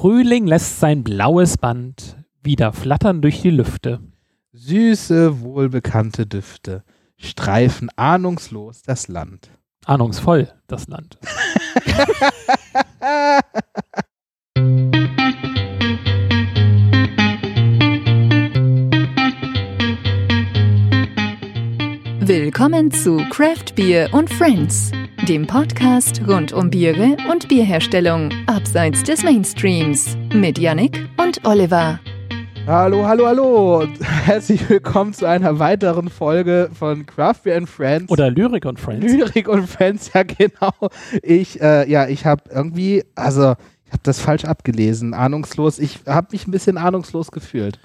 Frühling lässt sein blaues Band wieder flattern durch die Lüfte. Süße, wohlbekannte Düfte streifen ahnungslos das Land. Ahnungsvoll das Land. Willkommen zu Craft Beer und Friends, dem Podcast rund um Biere und Bierherstellung abseits des Mainstreams mit Yannick und Oliver. Hallo, hallo, hallo und herzlich willkommen zu einer weiteren Folge von Craft Beer and Friends. Oder Lyrik und Friends. Lyrik und Friends, ja genau. Ich, äh, ja, ich habe irgendwie, also ich habe das falsch abgelesen, ahnungslos. Ich habe mich ein bisschen ahnungslos gefühlt.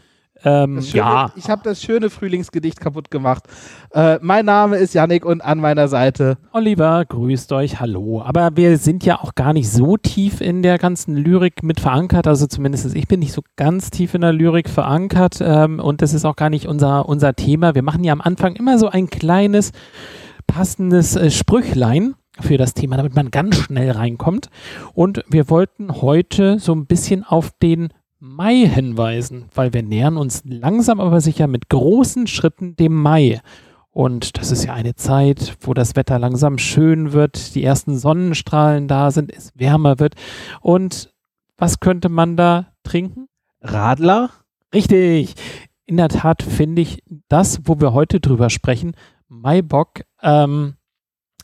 Ähm, Schöne, ja. Ich habe das schöne Frühlingsgedicht kaputt gemacht. Äh, mein Name ist Yannick und an meiner Seite. Oliver, grüßt euch, hallo. Aber wir sind ja auch gar nicht so tief in der ganzen Lyrik mit verankert. Also zumindest ich bin nicht so ganz tief in der Lyrik verankert. Ähm, und das ist auch gar nicht unser, unser Thema. Wir machen ja am Anfang immer so ein kleines, passendes äh, Sprüchlein für das Thema, damit man ganz schnell reinkommt. Und wir wollten heute so ein bisschen auf den Mai hinweisen, weil wir nähern uns langsam aber sicher mit großen Schritten dem Mai. Und das ist ja eine Zeit, wo das Wetter langsam schön wird, die ersten Sonnenstrahlen da sind, es wärmer wird. Und was könnte man da trinken? Radler? Richtig. In der Tat finde ich das, wo wir heute drüber sprechen, Maibock, ähm,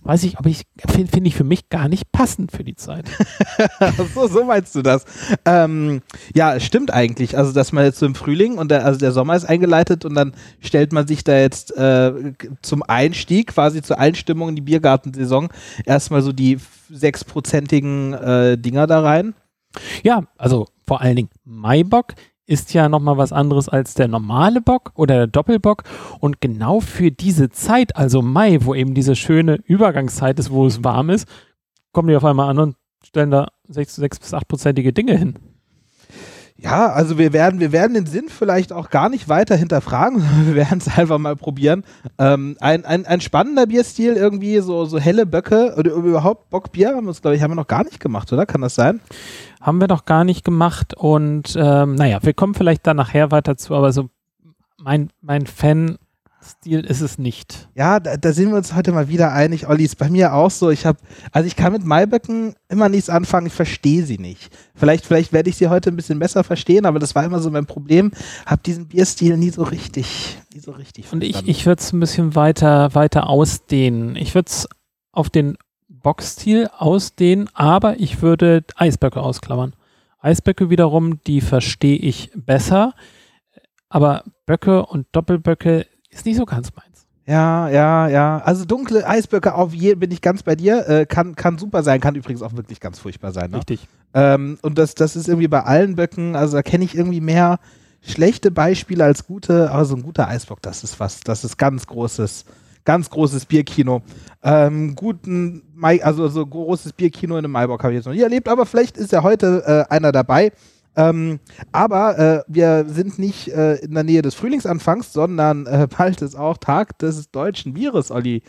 weiß ich, ob ich, finde find ich für mich gar nicht passend für die Zeit. so, so meinst du das. Ähm, ja, es stimmt eigentlich. Also, dass man jetzt so im Frühling und der, also der Sommer ist eingeleitet und dann stellt man sich da jetzt äh, zum Einstieg, quasi zur Einstimmung in die Biergartensaison, erstmal so die sechsprozentigen äh, Dinger da rein. Ja, also vor allen Dingen Maibock ist ja nochmal was anderes als der normale Bock oder der Doppelbock. Und genau für diese Zeit, also Mai, wo eben diese schöne Übergangszeit ist, wo es warm ist, kommen die auf einmal an und stellen da sechs, sechs bis achtprozentige Dinge hin. Ja, also wir werden, wir werden den Sinn vielleicht auch gar nicht weiter hinterfragen, sondern wir werden es einfach mal probieren. Ähm, ein, ein, ein spannender Bierstil, irgendwie so, so helle Böcke oder überhaupt Bockbier, haben wir glaube ich, haben wir noch gar nicht gemacht, oder? Kann das sein? Haben wir noch gar nicht gemacht und ähm, naja, wir kommen vielleicht da nachher weiter zu, aber so mein, mein Fan Stil ist es nicht. Ja, da, da, sind wir uns heute mal wieder einig. Olli, ist bei mir auch so. Ich habe, also ich kann mit Maiböcken immer nichts anfangen. Ich verstehe sie nicht. Vielleicht, vielleicht werde ich sie heute ein bisschen besser verstehen, aber das war immer so mein Problem. Hab diesen Bierstil nie so richtig, nie so richtig. Und ich, ich würde es ein bisschen weiter, weiter ausdehnen. Ich würde es auf den Boxstil ausdehnen, aber ich würde Eisböcke ausklammern. Eisböcke wiederum, die verstehe ich besser. Aber Böcke und Doppelböcke ist nicht so ganz meins. Ja, ja, ja. Also dunkle Eisböcke auf jeden bin ich ganz bei dir. Äh, kann, kann super sein, kann übrigens auch wirklich ganz furchtbar sein. Ne? Richtig. Ähm, und das, das ist irgendwie bei allen Böcken, also da kenne ich irgendwie mehr schlechte Beispiele als gute, aber so ein guter Eisbock, das ist was, das ist ganz großes, ganz großes Bierkino. Ähm, guten Mai, also so großes Bierkino in einem Maibock habe ich jetzt noch nie erlebt, aber vielleicht ist ja heute äh, einer dabei. Ähm, aber äh, wir sind nicht äh, in der Nähe des Frühlingsanfangs, sondern äh, bald ist auch Tag des deutschen Bieres, Olli.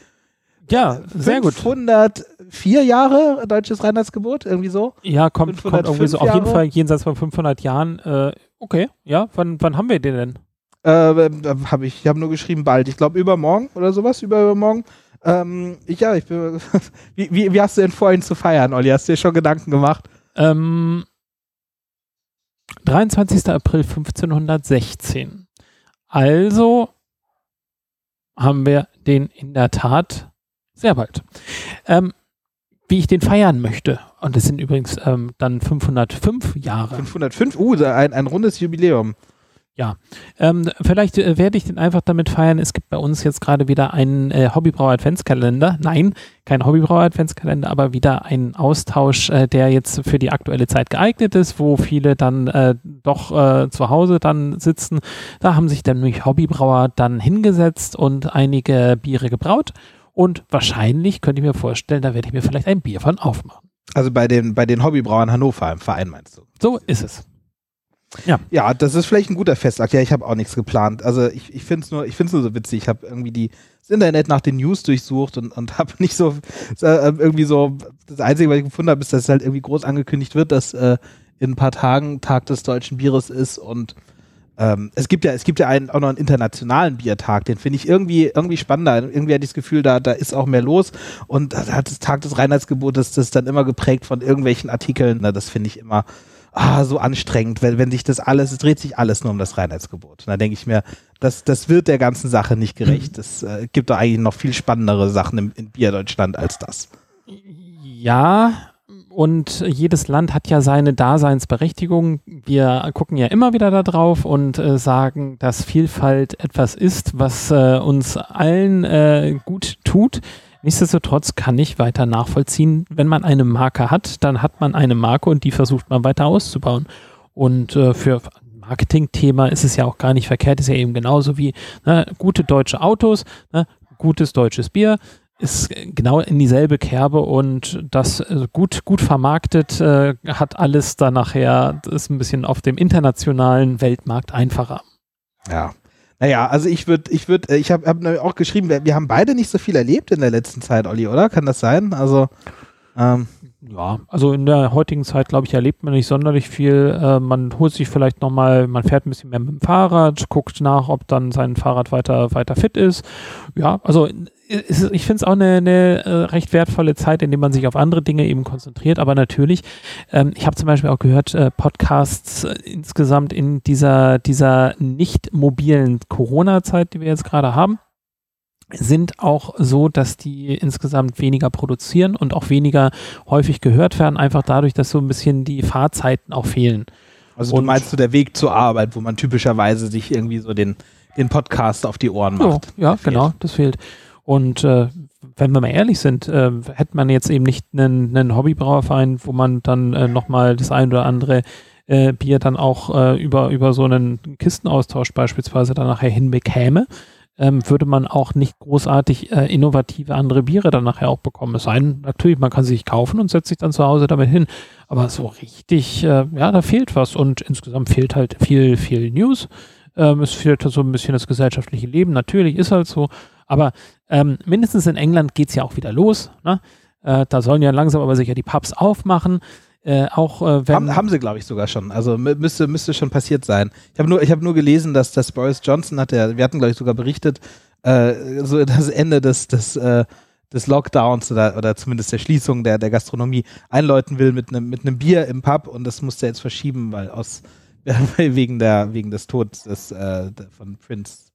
Ja, sehr gut. 504 Jahre deutsches Reinheitsgebot, irgendwie so? Ja, kommt, kommt irgendwie so. Auf jeden Fall jenseits von 500 Jahren. Äh, okay, ja, wann, wann haben wir den denn? Äh, habe ich, ich habe nur geschrieben bald. Ich glaube übermorgen oder sowas, übermorgen. Ähm, ich, ja, ich bin. wie, wie, wie hast du denn vor, ihn zu feiern, Olli? Hast du dir schon Gedanken gemacht? Ähm, 23. April 1516. Also haben wir den in der Tat sehr bald. Ähm, wie ich den feiern möchte. Und es sind übrigens ähm, dann 505 Jahre. 505, uh, ein, ein rundes Jubiläum. Ja, ähm, vielleicht äh, werde ich den einfach damit feiern. Es gibt bei uns jetzt gerade wieder einen äh, Hobbybrauer-Adventskalender. Nein, kein Hobbybrauer-Adventskalender, aber wieder ein Austausch, äh, der jetzt für die aktuelle Zeit geeignet ist, wo viele dann äh, doch äh, zu Hause dann sitzen. Da haben sich dann nämlich Hobbybrauer dann hingesetzt und einige Biere gebraut. Und wahrscheinlich könnte ich mir vorstellen, da werde ich mir vielleicht ein Bier von aufmachen. Also bei den, bei den Hobbybrauern Hannover im Verein meinst du? So ist es. Ja. ja, das ist vielleicht ein guter Festakt. Ja, ich habe auch nichts geplant. Also ich, ich finde es nur, nur so witzig. Ich habe irgendwie die, das Internet nach den News durchsucht und, und habe nicht so äh, irgendwie so, das Einzige, was ich gefunden habe, ist, dass es halt irgendwie groß angekündigt wird, dass äh, in ein paar Tagen Tag des deutschen Bieres ist und ähm, es gibt ja, es gibt ja einen, auch noch einen internationalen Biertag, den finde ich irgendwie, irgendwie spannender. Irgendwie hatte ich das Gefühl, da, da ist auch mehr los und da hat das Tag des Reinheitsgebotes, das ist dann immer geprägt von irgendwelchen Artikeln. Na, das finde ich immer ah, so anstrengend, wenn, wenn sich das alles, es dreht sich alles nur um das Reinheitsgebot. Und da denke ich mir, das, das wird der ganzen Sache nicht gerecht. Es äh, gibt doch eigentlich noch viel spannendere Sachen im, in Bierdeutschland als das. Ja, und jedes Land hat ja seine Daseinsberechtigung. Wir gucken ja immer wieder da drauf und äh, sagen, dass Vielfalt etwas ist, was äh, uns allen äh, gut tut. Nichtsdestotrotz kann ich weiter nachvollziehen, wenn man eine Marke hat, dann hat man eine Marke und die versucht man weiter auszubauen. Und äh, für Marketingthema ist es ja auch gar nicht verkehrt, ist ja eben genauso wie ne, gute deutsche Autos, ne, gutes deutsches Bier, ist genau in dieselbe Kerbe und das äh, gut, gut vermarktet äh, hat alles dann nachher, ist ein bisschen auf dem internationalen Weltmarkt einfacher. Ja. Naja, also ich würde, ich würde, äh, ich habe hab auch geschrieben, wir, wir, haben beide nicht so viel erlebt in der letzten Zeit, Olli, oder? Kann das sein? Also ähm, ja, also in der heutigen Zeit, glaube ich, erlebt man nicht sonderlich viel. Äh, man holt sich vielleicht nochmal, man fährt ein bisschen mehr mit dem Fahrrad, guckt nach, ob dann sein Fahrrad weiter, weiter fit ist. Ja, also ist, ich finde es auch eine, eine, äh, recht wertvolle Zeit, in der man sich auf andere Dinge eben konzentriert. Aber natürlich, ähm, ich habe zum Beispiel auch gehört, äh, Podcasts äh, insgesamt in dieser, dieser nicht mobilen Corona-Zeit, die wir jetzt gerade haben, sind auch so, dass die insgesamt weniger produzieren und auch weniger häufig gehört werden, einfach dadurch, dass so ein bisschen die Fahrzeiten auch fehlen. Also und du meinst so der Weg zur Arbeit, wo man typischerweise sich irgendwie so den, den Podcast auf die Ohren macht. Ja, ja genau, das fehlt. Und äh, wenn wir mal ehrlich sind, äh, hätte man jetzt eben nicht einen, einen Hobbybrauerverein, wo man dann äh, nochmal das ein oder andere äh, Bier dann auch äh, über, über so einen Kistenaustausch beispielsweise dann nachher hinbekäme, ähm, würde man auch nicht großartig äh, innovative andere Biere dann nachher auch bekommen. Es sei denn, natürlich, man kann sie sich kaufen und setzt sich dann zu Hause damit hin. Aber so richtig, äh, ja, da fehlt was und insgesamt fehlt halt viel, viel News. Ähm, es fehlt so ein bisschen das gesellschaftliche Leben. Natürlich ist halt so. Aber ähm, mindestens in England geht es ja auch wieder los. Ne? Äh, da sollen ja langsam aber sicher die Pubs aufmachen. Äh, auch äh, wenn haben, haben sie, glaube ich, sogar schon. Also müsste, müsste schon passiert sein. Ich habe nur, hab nur gelesen, dass, dass Boris Johnson hat ja, wir hatten, glaube ich, sogar berichtet, äh, so das Ende des, des, äh, des Lockdowns oder, oder zumindest der Schließung der, der Gastronomie einläuten will mit einem mit Bier im Pub und das musste er jetzt verschieben, weil aus wegen der wegen des Todes des, äh, von Prince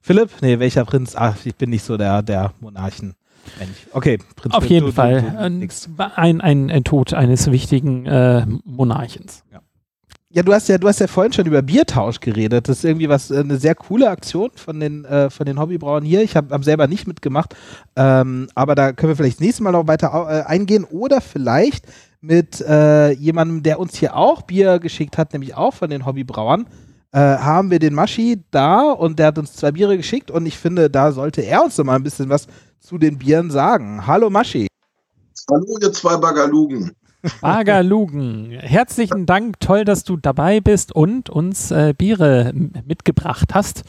Philipp? Nee, welcher Prinz? Ach, ich bin nicht so der, der Monarchen. Okay, Prinz Auf jeden du, Fall du, du, ein, ein, ein Tod eines wichtigen äh, Monarchens. Ja. ja. du hast ja, du hast ja vorhin schon über Biertausch geredet. Das ist irgendwie was, äh, eine sehr coole Aktion von den, äh, von den Hobbybrauern hier. Ich habe hab selber nicht mitgemacht, ähm, aber da können wir vielleicht das nächste Mal noch weiter äh, eingehen oder vielleicht mit äh, jemandem, der uns hier auch Bier geschickt hat, nämlich auch von den Hobbybrauern äh, haben wir den Maschi da und der hat uns zwei Biere geschickt und ich finde, da sollte er uns noch mal ein bisschen was zu den Bieren sagen. Hallo Maschi. Hallo ihr zwei Bagalugen. Bagalugen. Herzlichen Dank, toll, dass du dabei bist und uns äh, Biere mitgebracht hast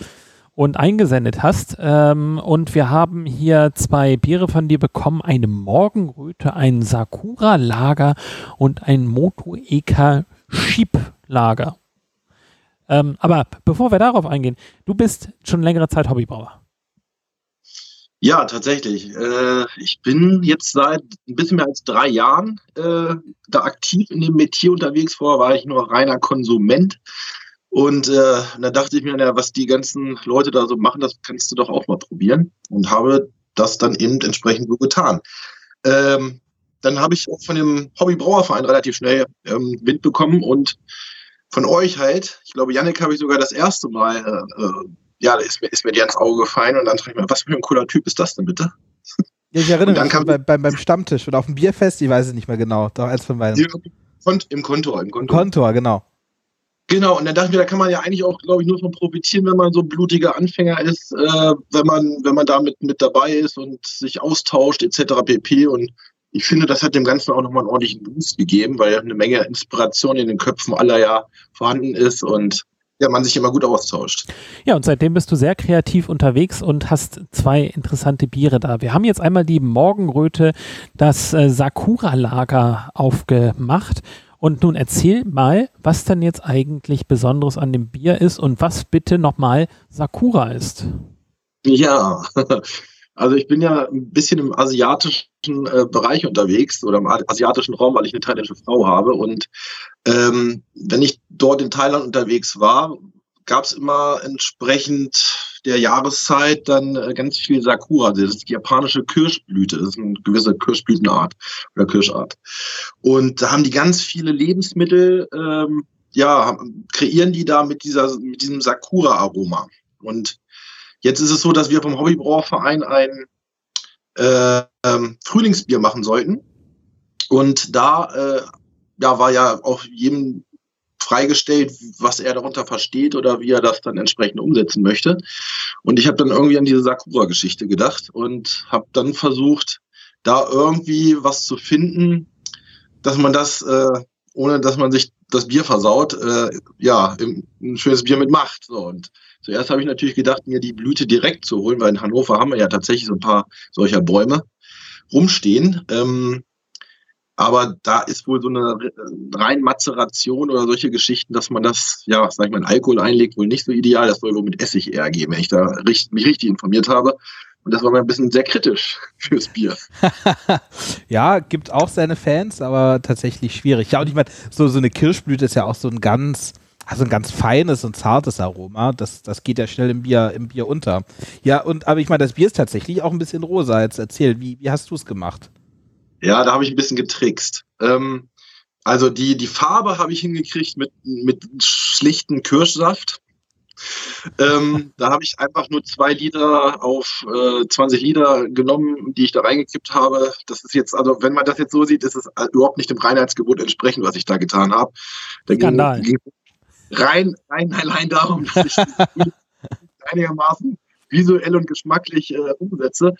und eingesendet hast. Ähm, und wir haben hier zwei Biere von dir bekommen: eine Morgenröte, ein Sakura-Lager und ein Moto Eka Schieb-Lager. Ähm, aber bevor wir darauf eingehen, du bist schon längere Zeit Hobbybrauer. Ja, tatsächlich. Äh, ich bin jetzt seit ein bisschen mehr als drei Jahren äh, da aktiv in dem Metier unterwegs. Vorher war ich nur reiner Konsument. Und äh, da dachte ich mir, na, was die ganzen Leute da so machen, das kannst du doch auch mal probieren. Und habe das dann eben entsprechend so getan. Ähm, dann habe ich auch von dem Hobbybrauerverein relativ schnell ähm, Wind bekommen und von euch halt, ich glaube, Yannick habe ich sogar das erste Mal, äh, äh, ja, ist mir, ist mir die ans Auge gefallen und dann dachte ich mir, was für ein cooler Typ ist das denn bitte? Ja, ich erinnere mich bei, bei, beim Stammtisch oder auf dem Bierfest, ich weiß es nicht mehr genau, doch eins von beiden. Im Kontor, im Kontor. Kontor, genau. Genau, und dann dachte ich mir, da kann man ja eigentlich auch, glaube ich, nur von profitieren, wenn man so blutiger Anfänger ist, äh, wenn man, wenn man da mit, mit dabei ist und sich austauscht, etc. pp. Und ich finde, das hat dem Ganzen auch nochmal einen ordentlichen Boost gegeben, weil eine Menge Inspiration in den Köpfen aller ja vorhanden ist und ja, man sich immer gut austauscht. Ja, und seitdem bist du sehr kreativ unterwegs und hast zwei interessante Biere da. Wir haben jetzt einmal die Morgenröte, das äh, Sakura-Lager aufgemacht. Und nun erzähl mal, was denn jetzt eigentlich Besonderes an dem Bier ist und was bitte nochmal Sakura ist. Ja, also ich bin ja ein bisschen im asiatischen äh, Bereich unterwegs oder im asiatischen Raum, weil ich eine thailändische Frau habe. Und ähm, wenn ich dort in Thailand unterwegs war, gab es immer entsprechend der Jahreszeit dann äh, ganz viel Sakura. Das ist die japanische Kirschblüte. Das ist eine gewisse Kirschblütenart oder Kirschart. Und da haben die ganz viele Lebensmittel, ähm, ja, kreieren die da mit dieser, mit diesem Sakura-Aroma. Und jetzt ist es so, dass wir vom Hobbybrauerverein ein äh, ähm, Frühlingsbier machen sollten. Und da äh, ja, war ja auch jedem freigestellt, was er darunter versteht oder wie er das dann entsprechend umsetzen möchte. Und ich habe dann irgendwie an diese Sakura-Geschichte gedacht und habe dann versucht, da irgendwie was zu finden, dass man das, äh, ohne dass man sich das Bier versaut, äh, ja, ein schönes Bier mitmacht. So, und zuerst habe ich natürlich gedacht, mir die Blüte direkt zu holen, weil in Hannover haben wir ja tatsächlich so ein paar solcher Bäume rumstehen. Ähm, aber da ist wohl so eine rein Mazeration oder solche Geschichten, dass man das, ja, sag ich mal, in Alkohol einlegt, wohl nicht so ideal. Das soll wohl mit Essig eher geben, wenn ich da richtig, mich richtig informiert habe. Und das war mal ein bisschen sehr kritisch fürs Bier. ja, gibt auch seine Fans, aber tatsächlich schwierig. Ja, und ich meine, so, so eine Kirschblüte ist ja auch so ein ganz, also ein ganz feines und zartes Aroma. Das, das geht ja schnell im Bier, im Bier unter. Ja, und aber ich meine, das Bier ist tatsächlich auch ein bisschen rosa. Jetzt erzähl, wie, wie hast du es gemacht? Ja, da habe ich ein bisschen getrickst. Ähm, also die, die Farbe habe ich hingekriegt mit, mit schlichten Kirschsaft. Ähm, da habe ich einfach nur zwei Liter auf äh, 20 Liter genommen, die ich da reingekippt habe. Das ist jetzt, also wenn man das jetzt so sieht, ist es überhaupt nicht dem Reinheitsgebot entsprechend, was ich da getan habe. Da ging, ging rein, rein allein darum, dass ich einigermaßen visuell und geschmacklich äh, umsetze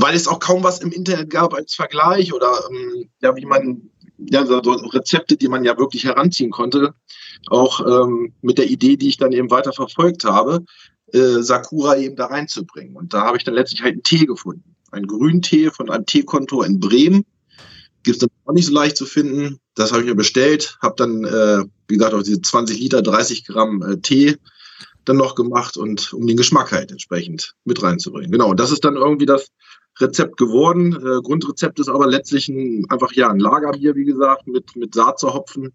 weil es auch kaum was im Internet gab als Vergleich oder ähm, ja, wie man, ja, so Rezepte, die man ja wirklich heranziehen konnte, auch ähm, mit der Idee, die ich dann eben weiter verfolgt habe, äh, Sakura eben da reinzubringen. Und da habe ich dann letztlich halt einen Tee gefunden. Einen grünen Tee von einem Teekontor in Bremen. Gibt es auch nicht so leicht zu finden. Das habe ich mir bestellt, habe dann, äh, wie gesagt, auch diese 20 Liter, 30 Gramm äh, Tee dann noch gemacht und um den Geschmack halt entsprechend mit reinzubringen. Genau, das ist dann irgendwie das, Rezept geworden. Äh, Grundrezept ist aber letztlich ein, einfach ja ein Lagerbier, wie gesagt, mit, mit Saatserhopfen.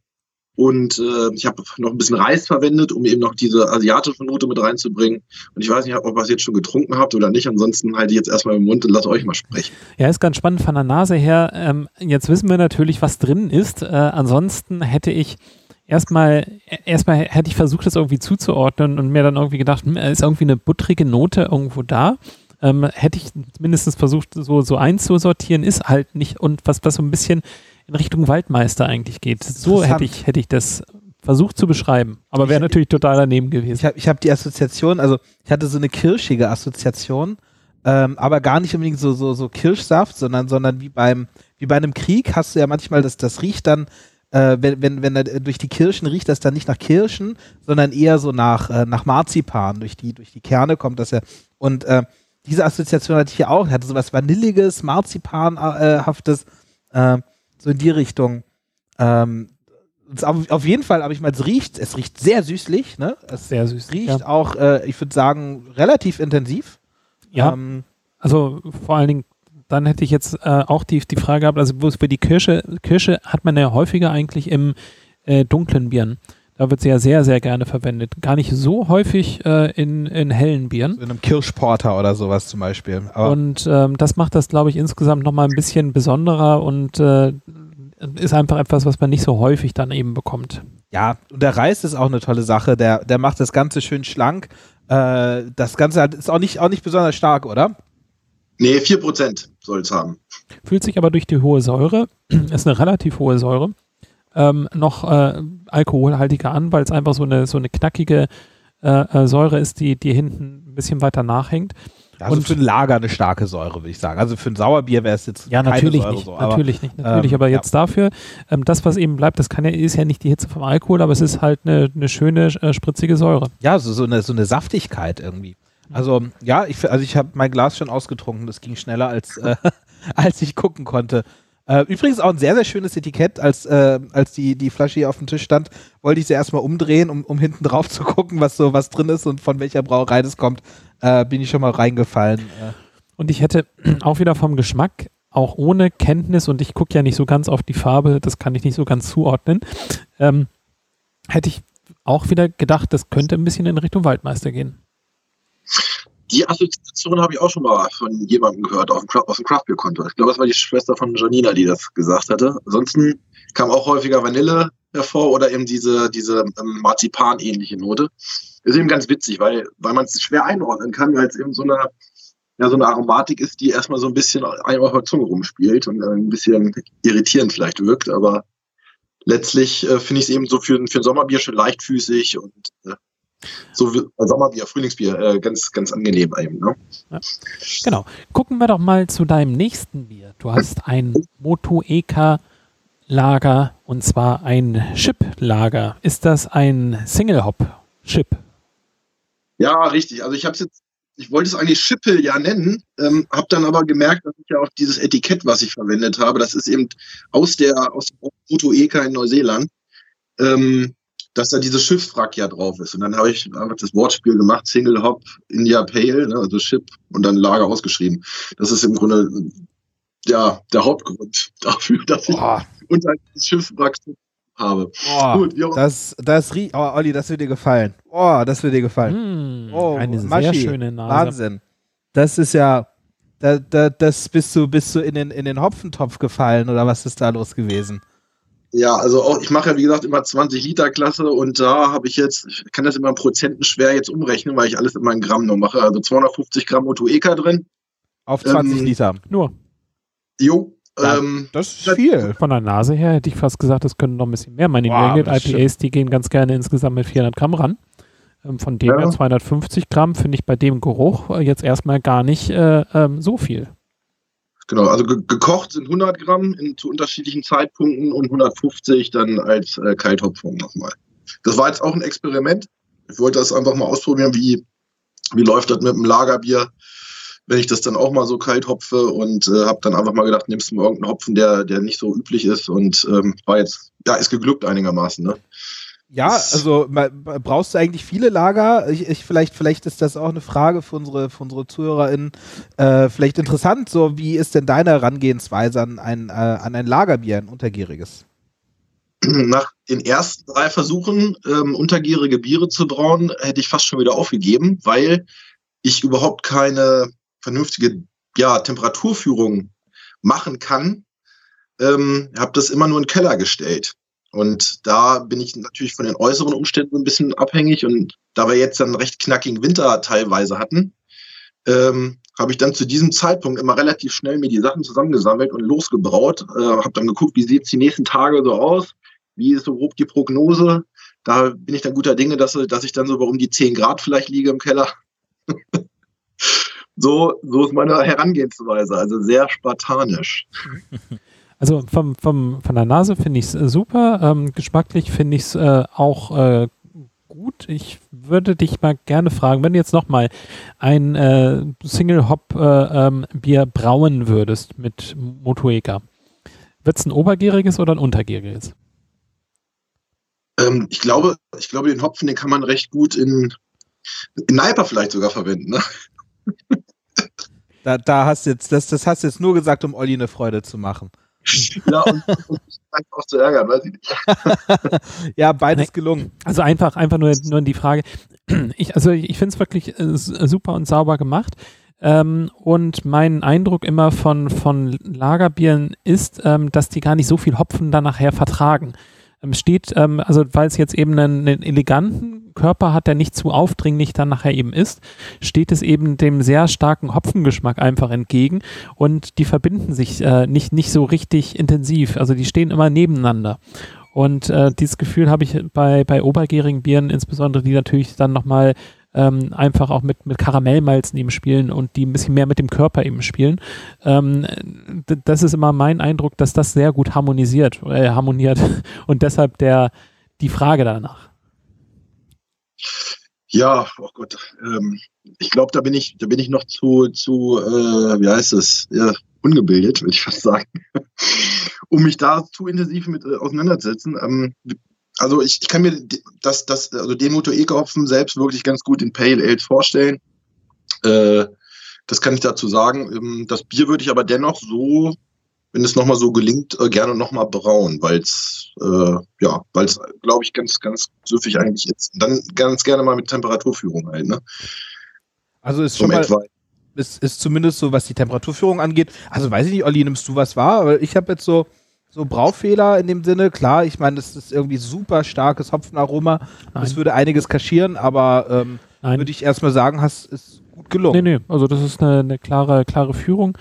Und äh, ich habe noch ein bisschen Reis verwendet, um eben noch diese asiatische Note mit reinzubringen. Und ich weiß nicht, ob ihr es jetzt schon getrunken habt oder nicht. Ansonsten halte ich jetzt erstmal im Mund und lasst euch mal sprechen. Ja, ist ganz spannend von der Nase her. Ähm, jetzt wissen wir natürlich, was drin ist. Äh, ansonsten hätte ich erstmal, erstmal hätte ich versucht, das irgendwie zuzuordnen und mir dann irgendwie gedacht, hm, ist irgendwie eine buttrige Note irgendwo da ähm, hätte ich mindestens versucht, so, so einzusortieren, ist halt nicht und was, was so ein bisschen in Richtung Waldmeister eigentlich geht. So hätte ich, hätte ich das versucht zu beschreiben, aber wäre natürlich total daneben gewesen. Ich habe ich hab die Assoziation, also ich hatte so eine kirschige Assoziation, ähm, aber gar nicht unbedingt so, so, so Kirschsaft, sondern, sondern wie beim, wie bei einem Krieg hast du ja manchmal, das, das riecht dann, äh, wenn, wenn, wenn er durch die Kirschen riecht, das dann nicht nach Kirschen, sondern eher so nach, äh, nach Marzipan. Durch die, durch die Kerne kommt das ja. Und äh, diese Assoziation hatte ich hier auch. Ich hatte sowas Vanilliges, Marzipanhaftes, äh, so in die Richtung. Ähm, auf, jeden Fall habe ich mal, es riecht, es riecht sehr süßlich, ne? Es sehr süß. riecht ja. auch, äh, ich würde sagen, relativ intensiv. Ja. Ähm, also vor allen Dingen, dann hätte ich jetzt äh, auch die, die Frage gehabt, also für die Kirsche, Kirsche hat man ja häufiger eigentlich im äh, dunklen Bieren. Da wird sie ja sehr, sehr gerne verwendet. Gar nicht so häufig äh, in, in hellen Bieren. In einem Kirschporter oder sowas zum Beispiel. Aber und ähm, das macht das, glaube ich, insgesamt nochmal ein bisschen besonderer und äh, ist einfach etwas, was man nicht so häufig dann eben bekommt. Ja, und der Reis ist auch eine tolle Sache. Der, der macht das Ganze schön schlank. Äh, das Ganze ist auch nicht, auch nicht besonders stark, oder? Nee, 4% soll es haben. Fühlt sich aber durch die hohe Säure, ist eine relativ hohe Säure, ähm, noch äh, alkoholhaltiger an, weil es einfach so eine, so eine knackige äh, äh, Säure ist, die, die hinten ein bisschen weiter nachhängt. Also und für ein Lager eine starke Säure, würde ich sagen. Also für ein Sauerbier wäre es jetzt ja, natürlich Säure nicht, so, natürlich nicht, natürlich. Ähm, aber jetzt ja. dafür, ähm, das, was eben bleibt, das kann ja, ist ja nicht die Hitze vom Alkohol, aber es ist halt eine, eine schöne, äh, spritzige Säure. Ja, so, so, eine, so eine Saftigkeit irgendwie. Also ja, ich, also ich habe mein Glas schon ausgetrunken, das ging schneller als, äh, als ich gucken konnte. Äh, übrigens auch ein sehr, sehr schönes Etikett, als, äh, als die, die Flasche hier auf dem Tisch stand, wollte ich sie erstmal umdrehen, um, um hinten drauf zu gucken, was so was drin ist und von welcher Brauerei das kommt. Äh, bin ich schon mal reingefallen. Äh. Und ich hätte auch wieder vom Geschmack, auch ohne Kenntnis, und ich gucke ja nicht so ganz auf die Farbe, das kann ich nicht so ganz zuordnen, ähm, hätte ich auch wieder gedacht, das könnte ein bisschen in Richtung Waldmeister gehen. Die Assoziation habe ich auch schon mal von jemandem gehört auf dem, auf dem Craft Beer Konto. Ich glaube, das war die Schwester von Janina, die das gesagt hatte. Ansonsten kam auch häufiger Vanille hervor oder eben diese, diese ähm, Marzipan-ähnliche Note. Ist eben ganz witzig, weil, weil man es schwer einordnen kann, weil es eben so eine, ja, so eine Aromatik ist, die erstmal so ein bisschen auf der Zunge rumspielt und ein bisschen irritierend vielleicht wirkt, aber letztlich äh, finde ich es eben so für, für ein Sommerbier schon leichtfüßig und äh, so Sommerbier, Frühlingsbier, äh, ganz, ganz angenehm eben. Ne? Ja. Genau. Gucken wir doch mal zu deinem nächsten Bier. Du hast ein Moto Eka Lager und zwar ein Chip Lager. Ist das ein Single Hop Chip? Ja, richtig. Also ich habe es jetzt, ich wollte es eigentlich Schippel ja nennen, ähm, habe dann aber gemerkt, dass ich ja auch dieses Etikett, was ich verwendet habe, das ist eben aus der aus dem Moto Eka in Neuseeland. Ähm, dass da dieses Schiffwrack ja drauf ist. Und dann habe ich einfach das Wortspiel gemacht, Single Hop, India Pale, ne, also Ship und dann Lager ausgeschrieben. Das ist im Grunde ja der Hauptgrund dafür, dass ich oh. unter das Schiffwrack habe. Oh, Gut, das, das, oh, Olli, das wird dir gefallen. Oh, das wird dir gefallen. Mm, oh, eine Maschi, sehr schöne Nase. Wahnsinn. Das ist ja, da, da, das bist du, bist du in den, in den Hopfentopf gefallen oder was ist da los gewesen? Ja, also auch, ich mache ja wie gesagt immer 20 Liter Klasse und da habe ich jetzt, ich kann das immer in Prozenten schwer jetzt umrechnen, weil ich alles immer in Gramm nur mache. Also 250 Gramm Otto Eka drin. Auf 20 ähm, Liter. Nur. Jo. Ja, ähm, das ist viel. Von der Nase her hätte ich fast gesagt, das können noch ein bisschen mehr. Meine wow, IPAs, die gehen ganz gerne insgesamt mit 400 Gramm ran. Ähm, von dem ja. her 250 Gramm finde ich bei dem Geruch äh, jetzt erstmal gar nicht äh, ähm, so viel. Genau, also ge gekocht sind 100 Gramm in, zu unterschiedlichen Zeitpunkten und 150 dann als äh, Kalthopfung nochmal. Das war jetzt auch ein Experiment. Ich wollte das einfach mal ausprobieren, wie, wie läuft das mit dem Lagerbier, wenn ich das dann auch mal so kalt hopfe und äh, habe dann einfach mal gedacht, nimmst du mal irgendeinen Hopfen, der, der nicht so üblich ist und ähm, war jetzt, ja, ist geglückt einigermaßen. Ne? Ja, also brauchst du eigentlich viele Lager? Ich, ich, vielleicht, vielleicht ist das auch eine Frage für unsere, für unsere ZuhörerInnen. Äh, vielleicht interessant, so wie ist denn deine Herangehensweise an ein, äh, an ein Lagerbier, ein untergieriges? Nach den ersten drei Versuchen, ähm, untergärige Biere zu brauen, hätte ich fast schon wieder aufgegeben, weil ich überhaupt keine vernünftige ja, Temperaturführung machen kann. Ähm, habe das immer nur in den Keller gestellt. Und da bin ich natürlich von den äußeren Umständen ein bisschen abhängig. Und da wir jetzt dann recht knackigen Winter teilweise hatten, ähm, habe ich dann zu diesem Zeitpunkt immer relativ schnell mir die Sachen zusammengesammelt und losgebraut. Äh, habe dann geguckt, wie sieht es die nächsten Tage so aus? Wie ist so grob die Prognose? Da bin ich dann guter Dinge, dass, dass ich dann so um die 10 Grad vielleicht liege im Keller. so, so ist meine Herangehensweise, also sehr spartanisch. Also vom, vom, von der Nase finde ich es äh, super. Ähm, geschmacklich finde ich es äh, auch äh, gut. Ich würde dich mal gerne fragen, wenn du jetzt nochmal ein äh, Single-Hop-Bier äh, ähm, brauen würdest mit Motueka, wird es ein obergäriges oder ein untergäriges? Ähm, ich, glaube, ich glaube, den Hopfen, den kann man recht gut in, in Neiper vielleicht sogar verwenden. Ne? Da, da hast jetzt, das, das hast du jetzt nur gesagt, um Olli eine Freude zu machen. ja, und, und auch zu ärgern, weiß ich nicht. ja, beides gelungen. Also einfach, einfach nur, nur die Frage. Ich, also ich finde es wirklich äh, super und sauber gemacht. Ähm, und mein Eindruck immer von, von Lagerbieren ist, ähm, dass die gar nicht so viel Hopfen dann nachher vertragen. Ähm, steht, ähm, also weil es jetzt eben einen, einen, eleganten Körper hat, der nicht zu aufdringlich dann nachher eben ist, steht es eben dem sehr starken Hopfengeschmack einfach entgegen und die verbinden sich äh, nicht, nicht so richtig intensiv. Also die stehen immer nebeneinander. Und äh, dieses Gefühl habe ich bei, bei obergärigen Bieren, insbesondere die natürlich dann nochmal ähm, einfach auch mit, mit Karamellmalzen eben spielen und die ein bisschen mehr mit dem Körper eben spielen. Ähm, das ist immer mein Eindruck, dass das sehr gut harmonisiert, äh, harmoniert und deshalb der, die Frage danach. Ja, oh Gott, ähm, ich glaube, da bin ich, da bin ich noch zu, zu, äh, wie heißt es, ja, ungebildet, würde ich fast sagen, um mich da zu intensiv mit äh, auseinanderzusetzen. Ähm, also ich, ich, kann mir das, das, also den Motor Ekelhopfen selbst wirklich ganz gut in Pale Ales vorstellen. Äh, das kann ich dazu sagen. Ähm, das Bier würde ich aber dennoch so, wenn es nochmal so gelingt, äh, gerne nochmal brauen, weil es, äh, ja, weil es, glaube ich, ganz, ganz süffig eigentlich ist. Dann ganz gerne mal mit Temperaturführung halt, ne? Also ist schon mal, ist, ist zumindest so, was die Temperaturführung angeht. Also weiß ich nicht, Olli, nimmst du was wahr? Aber ich habe jetzt so, so Braufehler in dem Sinne. Klar, ich meine, das ist irgendwie super starkes Hopfenaroma. Nein. Das würde einiges kaschieren, aber ähm, würde ich erstmal sagen, hast, ist gut gelungen. Nee, nee, also das ist eine, eine klare, klare Führung.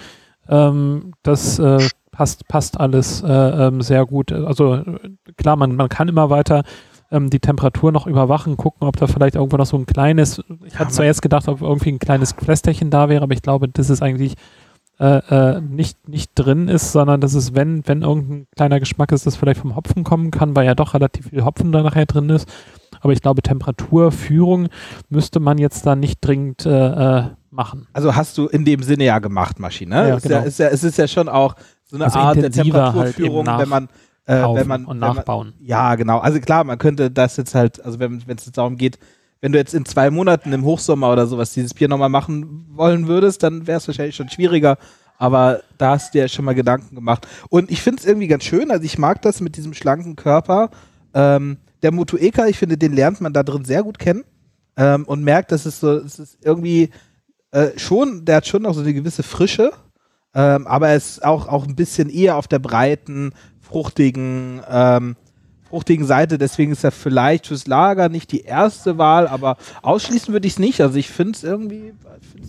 Ähm, das äh, passt, passt alles äh, ähm, sehr gut. Also klar, man, man kann immer weiter ähm, die Temperatur noch überwachen, gucken, ob da vielleicht irgendwo noch so ein kleines, ich hatte zuerst gedacht, ob irgendwie ein kleines Flästerchen da wäre, aber ich glaube, das ist eigentlich äh, äh, nicht, nicht drin ist, sondern dass es, wenn, wenn irgendein kleiner Geschmack ist, das vielleicht vom Hopfen kommen kann, weil ja doch relativ viel Hopfen da nachher drin ist. Aber ich glaube, Temperaturführung müsste man jetzt da nicht dringend äh, äh machen. Also hast du in dem Sinne ja gemacht, Maschine. Ne? Ja, genau. ist, ja, ist ja, es ist ja schon auch so eine also Art der halt Temperaturführung, halt wenn man äh, wenn man und nachbauen. Man, ja, genau. Also klar, man könnte das jetzt halt, also wenn es jetzt darum geht, wenn du jetzt in zwei Monaten im Hochsommer oder sowas dieses Bier nochmal machen wollen würdest, dann wäre es wahrscheinlich schon schwieriger. Aber da hast du ja schon mal Gedanken gemacht. Und ich finde es irgendwie ganz schön, also ich mag das mit diesem schlanken Körper. Ähm, der Motueka, ich finde, den lernt man da drin sehr gut kennen ähm, und merkt, dass es so, es ist irgendwie äh, schon, der hat schon noch so eine gewisse Frische, ähm, aber er ist auch, auch ein bisschen eher auf der breiten, fruchtigen, ähm, fruchtigen Seite. Deswegen ist er vielleicht fürs Lager nicht die erste Wahl, aber ausschließen würde ich es nicht. Also ich finde es irgendwie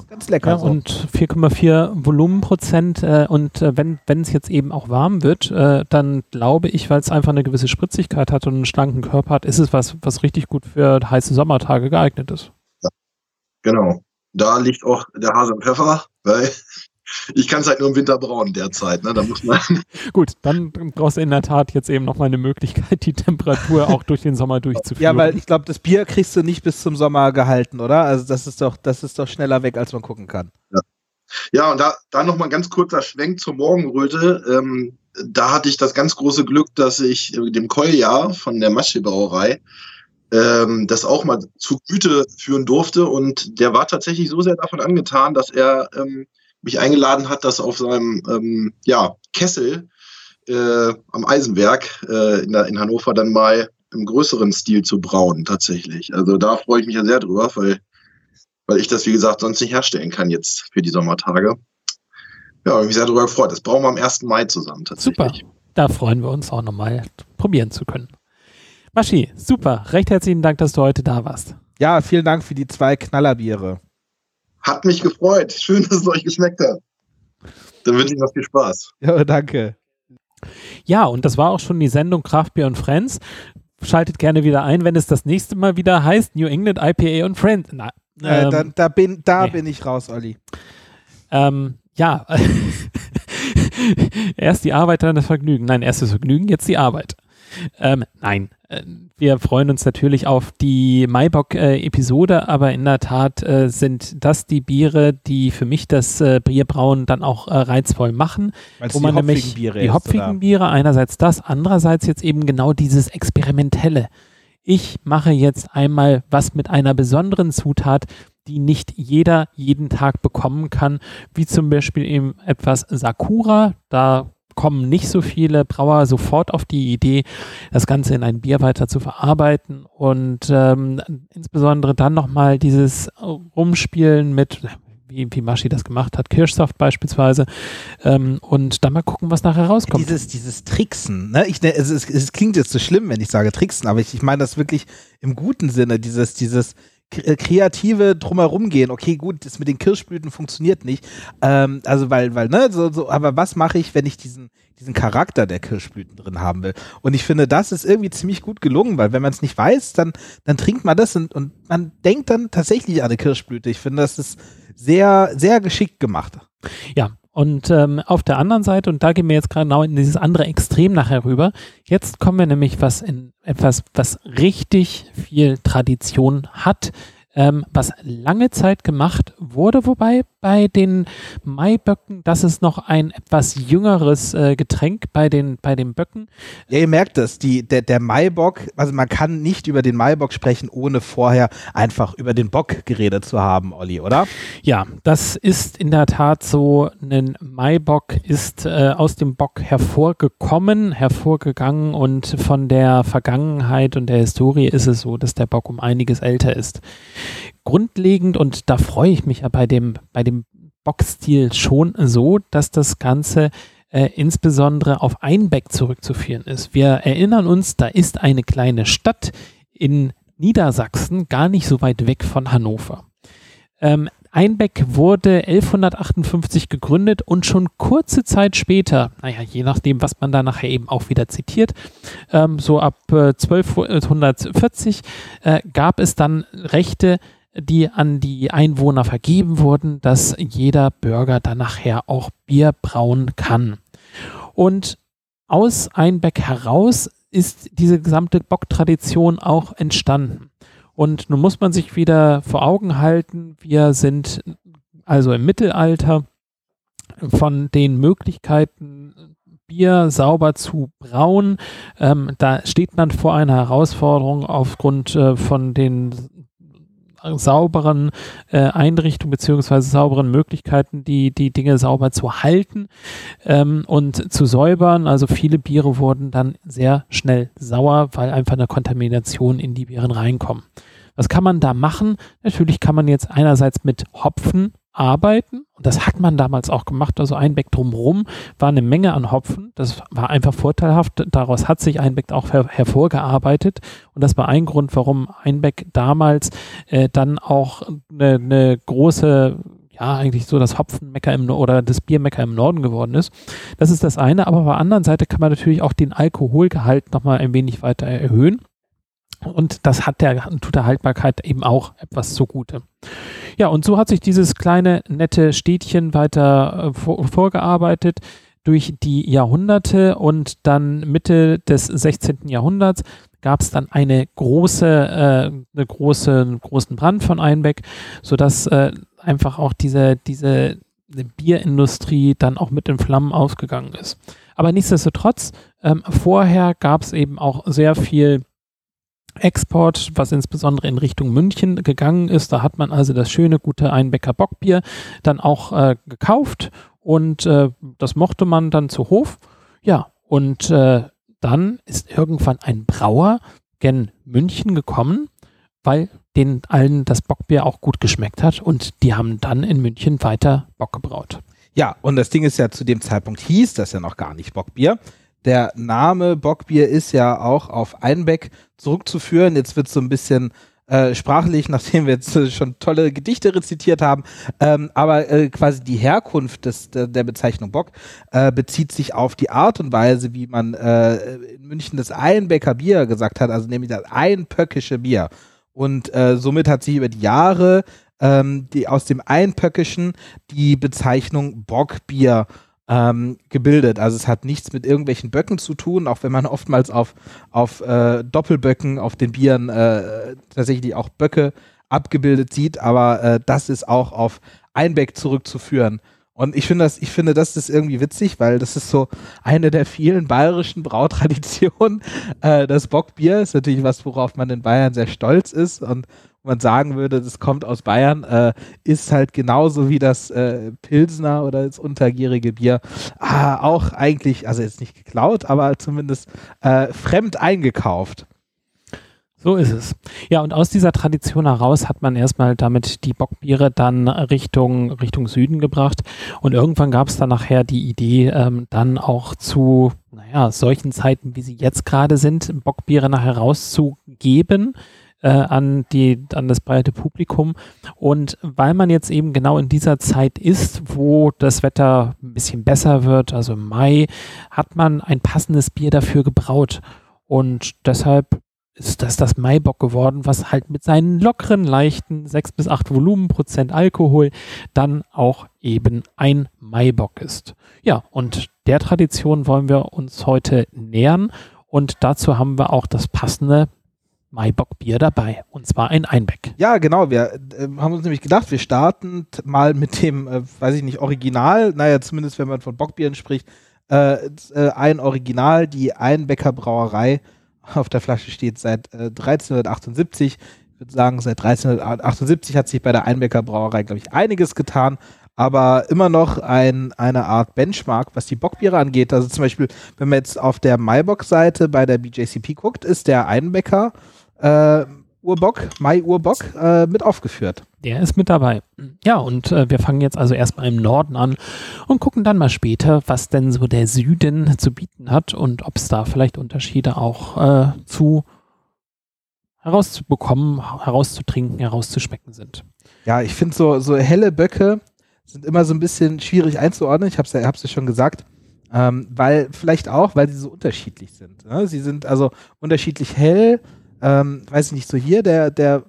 ganz lecker. Ja, so. Und 4,4 Volumenprozent äh, und äh, wenn es jetzt eben auch warm wird, äh, dann glaube ich, weil es einfach eine gewisse Spritzigkeit hat und einen schlanken Körper hat, ist es was, was richtig gut für heiße Sommertage geeignet ist. Ja, genau. Da liegt auch der Hase im Pfeffer, weil ich kann es halt nur im Winter brauen derzeit. Ne? Da muss man Gut, dann brauchst du in der Tat jetzt eben nochmal eine Möglichkeit, die Temperatur auch durch den Sommer durchzuführen. Ja, weil ich glaube, das Bier kriegst du nicht bis zum Sommer gehalten, oder? Also das ist doch, das ist doch schneller weg, als man gucken kann. Ja, ja und da, da nochmal ein ganz kurzer Schwenk zur Morgenröte. Ähm, da hatte ich das ganz große Glück, dass ich dem Kolja von der Masche-Brauerei ähm, das auch mal zu Güte führen durfte. Und der war tatsächlich so sehr davon angetan, dass er ähm, mich eingeladen hat, das auf seinem ähm, ja, Kessel äh, am Eisenwerk äh, in, der, in Hannover dann mal im größeren Stil zu brauen, tatsächlich. Also da freue ich mich ja sehr drüber, weil, weil ich das, wie gesagt, sonst nicht herstellen kann jetzt für die Sommertage. Ja, habe mich sehr darüber gefreut. Das brauchen wir am 1. Mai zusammen tatsächlich. Super. Da freuen wir uns auch nochmal probieren zu können. Maschi, super. Recht herzlichen Dank, dass du heute da warst. Ja, vielen Dank für die zwei Knallerbiere. Hat mich gefreut. Schön, dass es euch geschmeckt hat. Dann wünsche ich noch viel Spaß. Ja, danke. Ja, und das war auch schon die Sendung Kraftbier und Friends. Schaltet gerne wieder ein, wenn es das nächste Mal wieder heißt New England IPA und Friends. Na, äh, da, da, bin, da nee. bin ich raus, Olli. Ähm, ja. erst die Arbeit, dann das Vergnügen. Nein, erst das Vergnügen, jetzt die Arbeit. Ähm, nein, äh, wir freuen uns natürlich auf die Maibock-Episode, aber in der Tat äh, sind das die Biere, die für mich das äh, Bierbrauen dann auch äh, reizvoll machen. Weil's wo man nämlich Biere die hopfigen oder? Biere, einerseits das, andererseits jetzt eben genau dieses Experimentelle. Ich mache jetzt einmal was mit einer besonderen Zutat, die nicht jeder jeden Tag bekommen kann, wie zum Beispiel eben etwas Sakura. Da kommen nicht so viele Brauer sofort auf die Idee, das Ganze in ein Bier weiter zu verarbeiten und ähm, insbesondere dann nochmal dieses Rumspielen mit, wie, wie Maschi das gemacht hat, Kirschsaft beispielsweise ähm, und dann mal gucken, was nachher rauskommt. Dieses, dieses Tricksen, ne? ich, ne, es, es, es klingt jetzt so schlimm, wenn ich sage Tricksen, aber ich, ich meine das wirklich im guten Sinne, dieses, dieses kreative drumherum gehen. Okay, gut, das mit den Kirschblüten funktioniert nicht. Ähm, also weil, weil, ne, so, so, aber was mache ich, wenn ich diesen, diesen Charakter der Kirschblüten drin haben will? Und ich finde, das ist irgendwie ziemlich gut gelungen, weil wenn man es nicht weiß, dann, dann trinkt man das und, und man denkt dann tatsächlich an eine Kirschblüte. Ich finde, das ist sehr, sehr geschickt gemacht. Ja, und ähm, auf der anderen Seite, und da gehen wir jetzt genau in dieses andere Extrem nachher rüber, jetzt kommen wir nämlich was in etwas, was richtig viel Tradition hat, ähm, was lange Zeit gemacht wurde, wobei bei den Maiböcken, das ist noch ein etwas jüngeres äh, Getränk bei den, bei den Böcken. Ja, ihr merkt es, die, der, der Maibock, also man kann nicht über den Maibock sprechen, ohne vorher einfach über den Bock geredet zu haben, Olli, oder? Ja, das ist in der Tat so. Ein Maibock ist äh, aus dem Bock hervorgekommen, hervorgegangen und von der Vergangenheit und der Historie ist es so, dass der Bock um einiges älter ist grundlegend und da freue ich mich ja bei dem, bei dem Boxstil schon so, dass das Ganze äh, insbesondere auf Einbeck zurückzuführen ist. Wir erinnern uns, da ist eine kleine Stadt in Niedersachsen, gar nicht so weit weg von Hannover. Ähm, Einbeck wurde 1158 gegründet und schon kurze Zeit später, naja, je nachdem, was man da nachher eben auch wieder zitiert, ähm, so ab äh, 1240 äh, gab es dann Rechte, die an die Einwohner vergeben wurden, dass jeder Bürger dann nachher auch Bier brauen kann. Und aus Einbeck heraus ist diese gesamte Bocktradition auch entstanden. Und nun muss man sich wieder vor Augen halten, wir sind also im Mittelalter von den Möglichkeiten, Bier sauber zu brauen. Ähm, da steht man vor einer Herausforderung aufgrund äh, von den sauberen äh, Einrichtungen beziehungsweise sauberen Möglichkeiten, die, die Dinge sauber zu halten ähm, und zu säubern. Also viele Biere wurden dann sehr schnell sauer, weil einfach eine Kontamination in die Bieren reinkommt. Was kann man da machen? Natürlich kann man jetzt einerseits mit Hopfen arbeiten. Und das hat man damals auch gemacht. Also Einbeck drumherum war eine Menge an Hopfen. Das war einfach vorteilhaft. Daraus hat sich Einbeck auch her hervorgearbeitet. Und das war ein Grund, warum Einbeck damals äh, dann auch eine, eine große ja, eigentlich so das Hopfenmecker im oder das Biermecker im Norden geworden ist. Das ist das eine, aber auf der anderen Seite kann man natürlich auch den Alkoholgehalt nochmal ein wenig weiter erhöhen. Und das hat der, tut der Haltbarkeit eben auch etwas zugute. Ja, und so hat sich dieses kleine, nette Städtchen weiter äh, vor, vorgearbeitet durch die Jahrhunderte und dann Mitte des 16. Jahrhunderts gab es dann eine große, äh, eine große, großen Brand von Einbeck, sodass äh, einfach auch diese, diese Bierindustrie dann auch mit in Flammen ausgegangen ist. Aber nichtsdestotrotz, ähm, vorher gab es eben auch sehr viel Export, was insbesondere in Richtung München gegangen ist. Da hat man also das schöne, gute Einbecker Bockbier dann auch äh, gekauft und äh, das mochte man dann zu Hof. Ja, und äh, dann ist irgendwann ein Brauer gen München gekommen, weil den allen das Bockbier auch gut geschmeckt hat und die haben dann in München weiter Bock gebraut. Ja, und das Ding ist ja zu dem Zeitpunkt hieß das ja noch gar nicht Bockbier, der Name Bockbier ist ja auch auf Einbeck zurückzuführen. Jetzt wird es so ein bisschen äh, sprachlich, nachdem wir jetzt äh, schon tolle Gedichte rezitiert haben. Ähm, aber äh, quasi die Herkunft des, der, Bezeichnung Bock äh, bezieht sich auf die Art und Weise, wie man äh, in München das Einbecker Bier gesagt hat, also nämlich das einpöckische Bier. Und äh, somit hat sich über die Jahre ähm, die, aus dem Einpöckischen die Bezeichnung Bockbier ähm, gebildet. Also es hat nichts mit irgendwelchen Böcken zu tun, auch wenn man oftmals auf, auf äh, Doppelböcken, auf den Bieren äh, tatsächlich auch Böcke abgebildet sieht, aber äh, das ist auch auf Einbeck zurückzuführen. Und ich finde das, ich finde das ist irgendwie witzig, weil das ist so eine der vielen bayerischen Brautraditionen. Äh, das Bockbier ist natürlich was, worauf man in Bayern sehr stolz ist und man sagen würde, das kommt aus Bayern, äh, ist halt genauso wie das äh, Pilsner oder das untergärige Bier ah, auch eigentlich, also jetzt nicht geklaut, aber zumindest äh, fremd eingekauft. So ist es. Ja, und aus dieser Tradition heraus hat man erstmal damit die Bockbiere dann Richtung, Richtung Süden gebracht. Und irgendwann gab es dann nachher die Idee, ähm, dann auch zu, naja, solchen Zeiten, wie sie jetzt gerade sind, Bockbiere nachher rauszugeben äh, an, die, an das breite Publikum. Und weil man jetzt eben genau in dieser Zeit ist, wo das Wetter ein bisschen besser wird, also im Mai, hat man ein passendes Bier dafür gebraut. Und deshalb ist das das Maibock geworden, was halt mit seinen lockeren, leichten 6 bis 8 Volumenprozent Alkohol dann auch eben ein Maibock ist. Ja, und der Tradition wollen wir uns heute nähern und dazu haben wir auch das passende Maibock-Bier dabei. Und zwar ein Einbeck. Ja, genau. Wir äh, haben uns nämlich gedacht, wir starten mal mit dem, äh, weiß ich nicht, Original, naja, zumindest wenn man von Bockbieren spricht, äh, äh, ein Original, die Einbecker Brauerei auf der Flasche steht seit äh, 1378. Ich würde sagen, seit 1378 hat sich bei der Einbecker Brauerei, glaube ich, einiges getan aber immer noch ein, eine Art Benchmark, was die Bockbiere angeht. Also zum Beispiel, wenn man jetzt auf der MyBock-Seite bei der BJCP guckt, ist der Einbecker äh, Urbock, Mai-Urbock, äh, mit aufgeführt. Der ist mit dabei. Ja, und äh, wir fangen jetzt also erstmal im Norden an und gucken dann mal später, was denn so der Süden zu bieten hat und ob es da vielleicht Unterschiede auch äh, zu herauszubekommen, herauszutrinken, herauszuschmecken sind. Ja, ich finde so, so helle Böcke sind immer so ein bisschen schwierig einzuordnen. Ich habe es ja, hab's ja schon gesagt. Ähm, weil vielleicht auch, weil sie so unterschiedlich sind. Ne? Sie sind also unterschiedlich hell. Ähm, weiß ich nicht, so hier der, der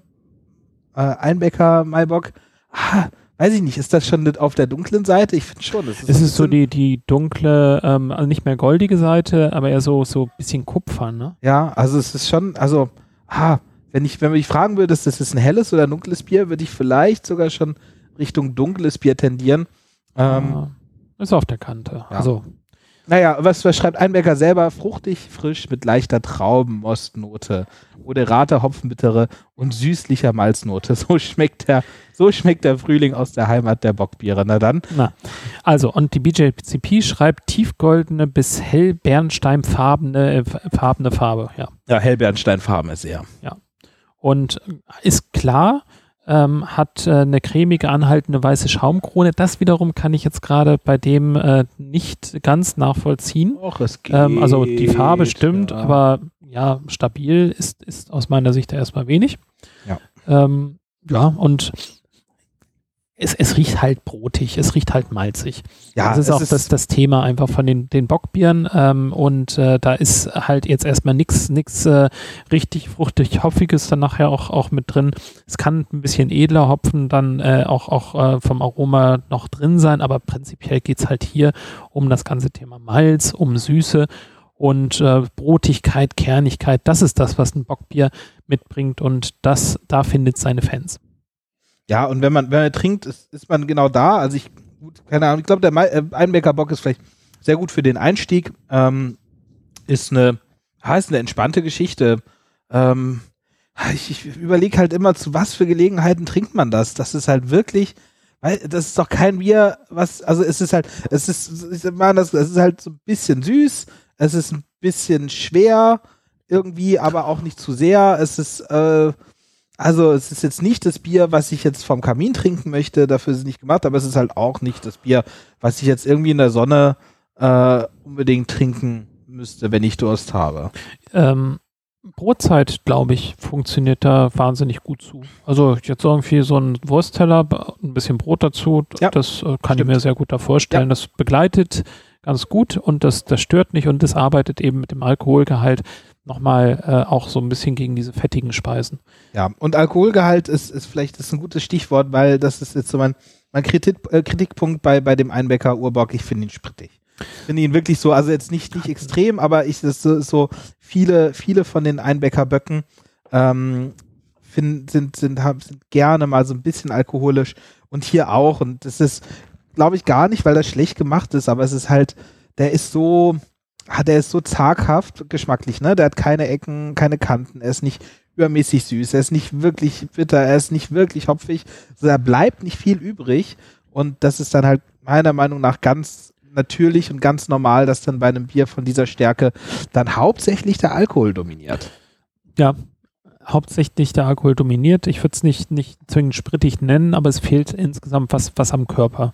äh, Einbecker Maibock. Ah, weiß ich nicht, ist das schon auf der dunklen Seite? Ich finde schon. Es ist, es ist so die, die dunkle, ähm, also nicht mehr goldige Seite, aber eher so, so ein bisschen Kupfer, ne? Ja, also es ist schon, also, ah, wenn ich, wenn mich fragen würde, ist das ein helles oder ein dunkles Bier, würde ich vielleicht sogar schon Richtung dunkles Bier tendieren. Ähm, ist auf der Kante. Ja. Also. Naja, was, was schreibt Einbecker selber? Fruchtig, frisch, mit leichter Traubenmostnote, moderate Hopfenbittere und süßlicher Malznote. So schmeckt der, so schmeckt der Frühling aus der Heimat der Bockbiere. Na dann. Na, also, und die BJCP schreibt tiefgoldene bis hellbernsteinfarbene äh, farbene Farbe, ja. Ja, hellbernsteinfarben ist er. Ja. Und ist klar, ähm, hat äh, eine cremige, anhaltende weiße Schaumkrone. Das wiederum kann ich jetzt gerade bei dem äh, nicht ganz nachvollziehen. Och, es geht, ähm, also die Farbe stimmt, ja. aber ja, stabil ist, ist aus meiner Sicht erstmal wenig. Ja. Ähm, ja, und es, es riecht halt brotig, es riecht halt malzig. Ja, das ist auch ist das, das Thema einfach von den, den Bockbieren. Ähm, und äh, da ist halt jetzt erstmal nichts nix, äh, richtig fruchtig Hopfiges dann nachher auch, auch mit drin. Es kann ein bisschen edler Hopfen dann äh, auch, auch äh, vom Aroma noch drin sein, aber prinzipiell geht es halt hier um das ganze Thema Malz, um Süße und äh, Brotigkeit, Kernigkeit. Das ist das, was ein Bockbier mitbringt und das, da findet seine Fans. Ja, und wenn man, wenn man trinkt, ist, ist man genau da. Also ich, gut, keine Ahnung, ich glaube, der äh, Einbäckerbock ist vielleicht sehr gut für den Einstieg. Ähm, ist eine, ah, eine entspannte Geschichte. Ähm, ich, ich überlege halt immer, zu was für Gelegenheiten trinkt man das? Das ist halt wirklich, weil das ist doch kein Bier, was, also es ist halt, es ist, ich meine, das, es ist halt so ein bisschen süß, es ist ein bisschen schwer irgendwie, aber auch nicht zu sehr. Es ist, äh, also es ist jetzt nicht das Bier, was ich jetzt vom Kamin trinken möchte, dafür ist es nicht gemacht, aber es ist halt auch nicht das Bier, was ich jetzt irgendwie in der Sonne äh, unbedingt trinken müsste, wenn ich Durst habe. Ähm, Brotzeit, glaube ich, funktioniert da wahnsinnig gut zu. Also jetzt irgendwie so ein Wurstteller, ein bisschen Brot dazu, ja, das äh, kann stimmt. ich mir sehr gut da vorstellen. Ja. Das begleitet ganz gut und das, das stört nicht und das arbeitet eben mit dem Alkoholgehalt nochmal äh, auch so ein bisschen gegen diese fettigen Speisen. Ja, und Alkoholgehalt ist, ist vielleicht ist ein gutes Stichwort, weil das ist jetzt so mein, mein Kritik, äh, Kritikpunkt bei, bei dem Einbäcker Urbock. Ich finde ihn sprittig. Ich finde ihn wirklich so, also jetzt nicht, nicht extrem, aber ich, das so, so viele, viele von den Einbäckerböcken ähm, find, sind, sind, haben, sind gerne mal so ein bisschen alkoholisch und hier auch. Und das ist, glaube ich, gar nicht, weil das schlecht gemacht ist, aber es ist halt, der ist so, Ah, der ist so zaghaft geschmacklich, ne? Der hat keine Ecken, keine Kanten, er ist nicht übermäßig süß, er ist nicht wirklich bitter, er ist nicht wirklich hopfig, also da bleibt nicht viel übrig und das ist dann halt meiner Meinung nach ganz natürlich und ganz normal, dass dann bei einem Bier von dieser Stärke dann hauptsächlich der Alkohol dominiert. Ja, hauptsächlich der Alkohol dominiert. Ich würde es nicht, nicht zwingend sprittig nennen, aber es fehlt insgesamt was, was am Körper.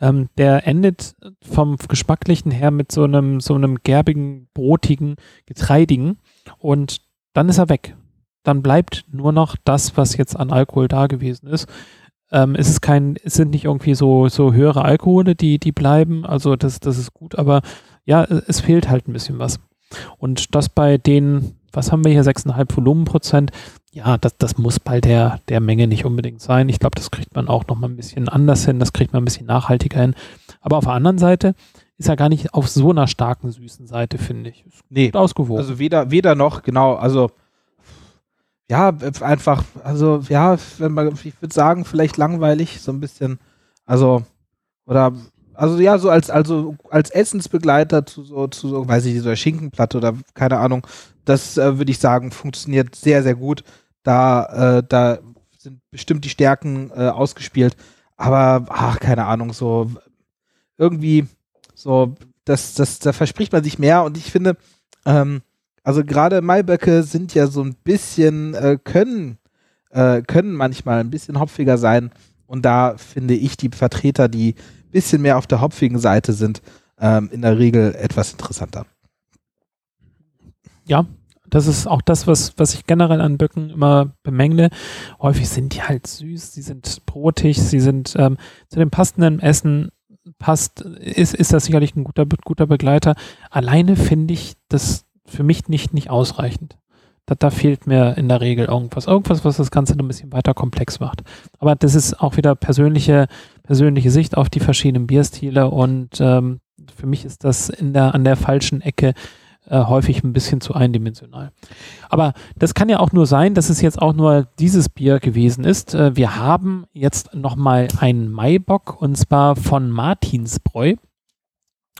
Ähm, der endet vom Geschmacklichen her mit so einem, so einem gerbigen, brotigen, getreidigen und dann ist er weg. Dann bleibt nur noch das, was jetzt an Alkohol da gewesen ist. Ähm, es ist kein, es sind nicht irgendwie so, so höhere Alkohole, die, die bleiben. Also das, das ist gut, aber ja, es fehlt halt ein bisschen was. Und das bei den, was haben wir hier, 6,5 Volumenprozent, ja, das, das muss bei der, der Menge nicht unbedingt sein. Ich glaube, das kriegt man auch noch mal ein bisschen anders hin, das kriegt man ein bisschen nachhaltiger hin. Aber auf der anderen Seite ist er gar nicht auf so einer starken süßen Seite, finde ich. Ist nee, ausgewogen. Also weder, weder noch, genau, also ja, einfach, also ja, wenn man, ich würde sagen, vielleicht langweilig, so ein bisschen. Also, oder also ja, so als, also als Essensbegleiter zu so, zu so, weiß ich, so einer Schinkenplatte oder keine Ahnung, das äh, würde ich sagen, funktioniert sehr, sehr gut. Da, äh, da sind bestimmt die Stärken äh, ausgespielt. Aber, ach, keine Ahnung, so irgendwie, so, das, das, da verspricht man sich mehr und ich finde, ähm, also gerade Maiböcke sind ja so ein bisschen, äh, können, äh, können manchmal ein bisschen hopfiger sein. Und da finde ich die Vertreter, die bisschen mehr auf der hopfigen Seite sind, ähm, in der Regel etwas interessanter. Ja, das ist auch das, was, was ich generell an Böcken immer bemängle. Häufig sind die halt süß, sie sind brotig, sie sind ähm, zu dem passenden Essen passt, ist, ist das sicherlich ein guter, guter Begleiter. Alleine finde ich das für mich nicht, nicht ausreichend. Da, da fehlt mir in der Regel irgendwas. Irgendwas, was das Ganze ein bisschen weiter komplex macht. Aber das ist auch wieder persönliche, persönliche Sicht auf die verschiedenen Bierstile und ähm, für mich ist das in der, an der falschen Ecke äh, häufig ein bisschen zu eindimensional. Aber das kann ja auch nur sein, dass es jetzt auch nur dieses Bier gewesen ist. Äh, wir haben jetzt nochmal einen Maibock und zwar von Martinsbräu.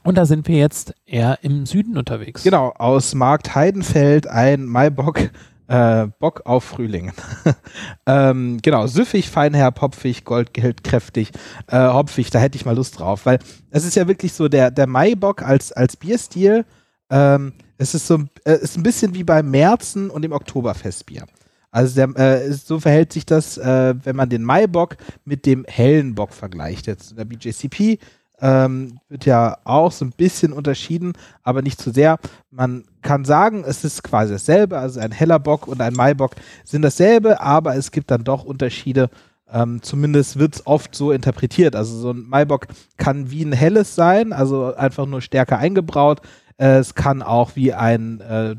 Und da sind wir jetzt eher im Süden unterwegs. Genau, aus Markt Heidenfeld ein Maibock, äh, Bock auf Frühling. ähm, genau, süffig, feinherb, hopfig, goldgeld, kräftig, äh, hopfig, da hätte ich mal Lust drauf, weil es ist ja wirklich so der, der Maibock als, als Bierstil, ähm, es ist so äh, ist ein bisschen wie beim Märzen und dem Oktoberfestbier. Also der, äh, so verhält sich das, äh, wenn man den Maibock mit dem hellen Bock vergleicht. Jetzt in der BJCP ähm, wird ja auch so ein bisschen unterschieden, aber nicht zu sehr. Man kann sagen, es ist quasi dasselbe, also ein heller Bock und ein Maibock sind dasselbe, aber es gibt dann doch Unterschiede. Ähm, zumindest wird es oft so interpretiert. Also so ein Maibock kann wie ein helles sein, also einfach nur stärker eingebraut. Äh, es kann auch wie ein äh,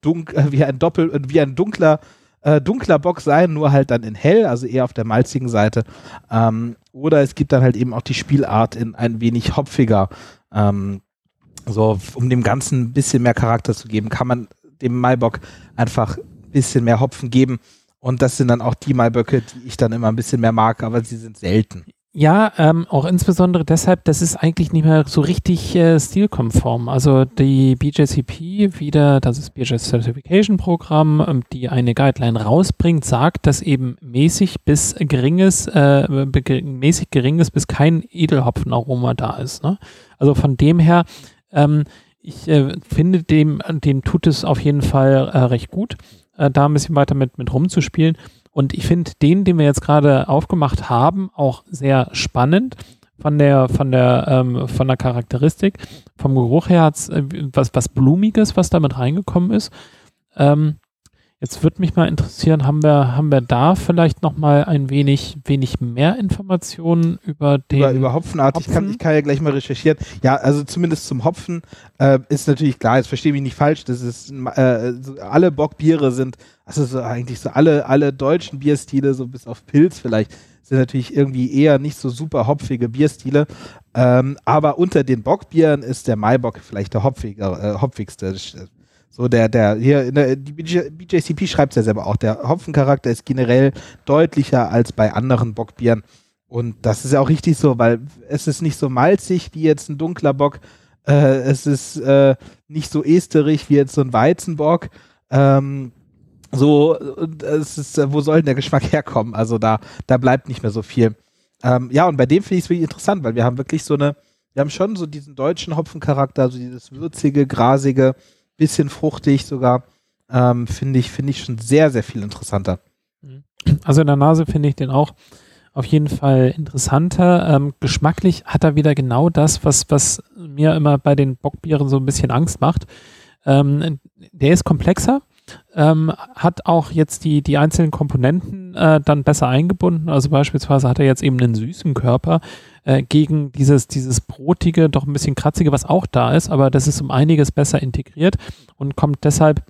dunk, wie ein Doppel, wie ein dunkler äh, dunkler Bock sein, nur halt dann in hell, also eher auf der malzigen Seite. Ähm, oder es gibt dann halt eben auch die Spielart in ein wenig hopfiger. Ähm, so, um dem Ganzen ein bisschen mehr Charakter zu geben, kann man dem Maibock einfach ein bisschen mehr Hopfen geben. Und das sind dann auch die Maiböcke, die ich dann immer ein bisschen mehr mag, aber sie sind selten. Ja, ähm, auch insbesondere deshalb, das ist eigentlich nicht mehr so richtig äh, stilkonform. Also die BJCP, wieder das ist BJ Certification Programm, ähm, die eine Guideline rausbringt, sagt, dass eben mäßig bis geringes, äh, mäßig geringes bis kein Edelhopfenaroma da ist. Ne? Also von dem her, ähm, ich äh, finde dem, dem tut es auf jeden Fall äh, recht gut, äh, da ein bisschen weiter mit, mit rumzuspielen. Und ich finde den, den wir jetzt gerade aufgemacht haben, auch sehr spannend von der, von der, ähm, von der Charakteristik. Vom Geruch her hat es äh, was, was Blumiges, was damit reingekommen ist. Ähm, Jetzt würde mich mal interessieren, haben wir, haben wir da vielleicht noch mal ein wenig, wenig mehr Informationen über den über, über Hopfenart? Hopfen? Ich, kann, ich kann ja gleich mal recherchieren. Ja, also zumindest zum Hopfen äh, ist natürlich klar, jetzt verstehe mich nicht falsch, das ist äh, alle Bockbiere sind, also so eigentlich so alle, alle deutschen Bierstile, so bis auf Pilz vielleicht, sind natürlich irgendwie eher nicht so super hopfige Bierstile. Ähm, aber unter den Bockbieren ist der Maibock vielleicht der hopfige, äh, hopfigste. So, der, der, hier, der, die BJCP schreibt es ja selber auch, der Hopfencharakter ist generell deutlicher als bei anderen Bockbieren. Und das ist ja auch richtig so, weil es ist nicht so malzig wie jetzt ein dunkler Bock. Äh, es ist äh, nicht so esterig wie jetzt so ein Weizenbock. Ähm, so, es ist, wo soll denn der Geschmack herkommen? Also da, da bleibt nicht mehr so viel. Ähm, ja, und bei dem finde ich es wirklich interessant, weil wir haben wirklich so eine, wir haben schon so diesen deutschen Hopfencharakter, so dieses würzige, grasige, bisschen fruchtig sogar. Ähm, finde ich, finde ich schon sehr, sehr viel interessanter. Also in der Nase finde ich den auch auf jeden Fall interessanter. Ähm, geschmacklich hat er wieder genau das, was, was mir immer bei den Bockbieren so ein bisschen Angst macht. Ähm, der ist komplexer, ähm, hat auch jetzt die, die einzelnen Komponenten äh, dann besser eingebunden. Also beispielsweise hat er jetzt eben einen süßen Körper äh, gegen dieses, dieses brotige, doch ein bisschen kratzige, was auch da ist, aber das ist um einiges besser integriert und kommt deshalb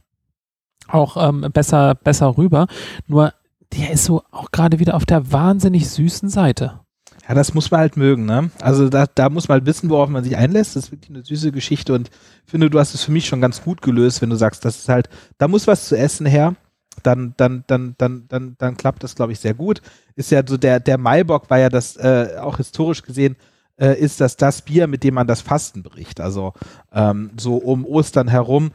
auch ähm, besser, besser rüber. Nur der ist so auch gerade wieder auf der wahnsinnig süßen Seite. Ja, das muss man halt mögen, ne? Also da, da muss man halt wissen, worauf man sich einlässt. Das ist wirklich eine süße Geschichte und finde, du hast es für mich schon ganz gut gelöst, wenn du sagst, das ist halt, da muss was zu essen her. dann, dann, dann, dann, dann, dann klappt das, glaube ich, sehr gut. Ist ja so der, der Maibock war ja das, äh, auch historisch gesehen, äh, ist das das Bier, mit dem man das Fasten bricht. Also ähm, so um Ostern herum.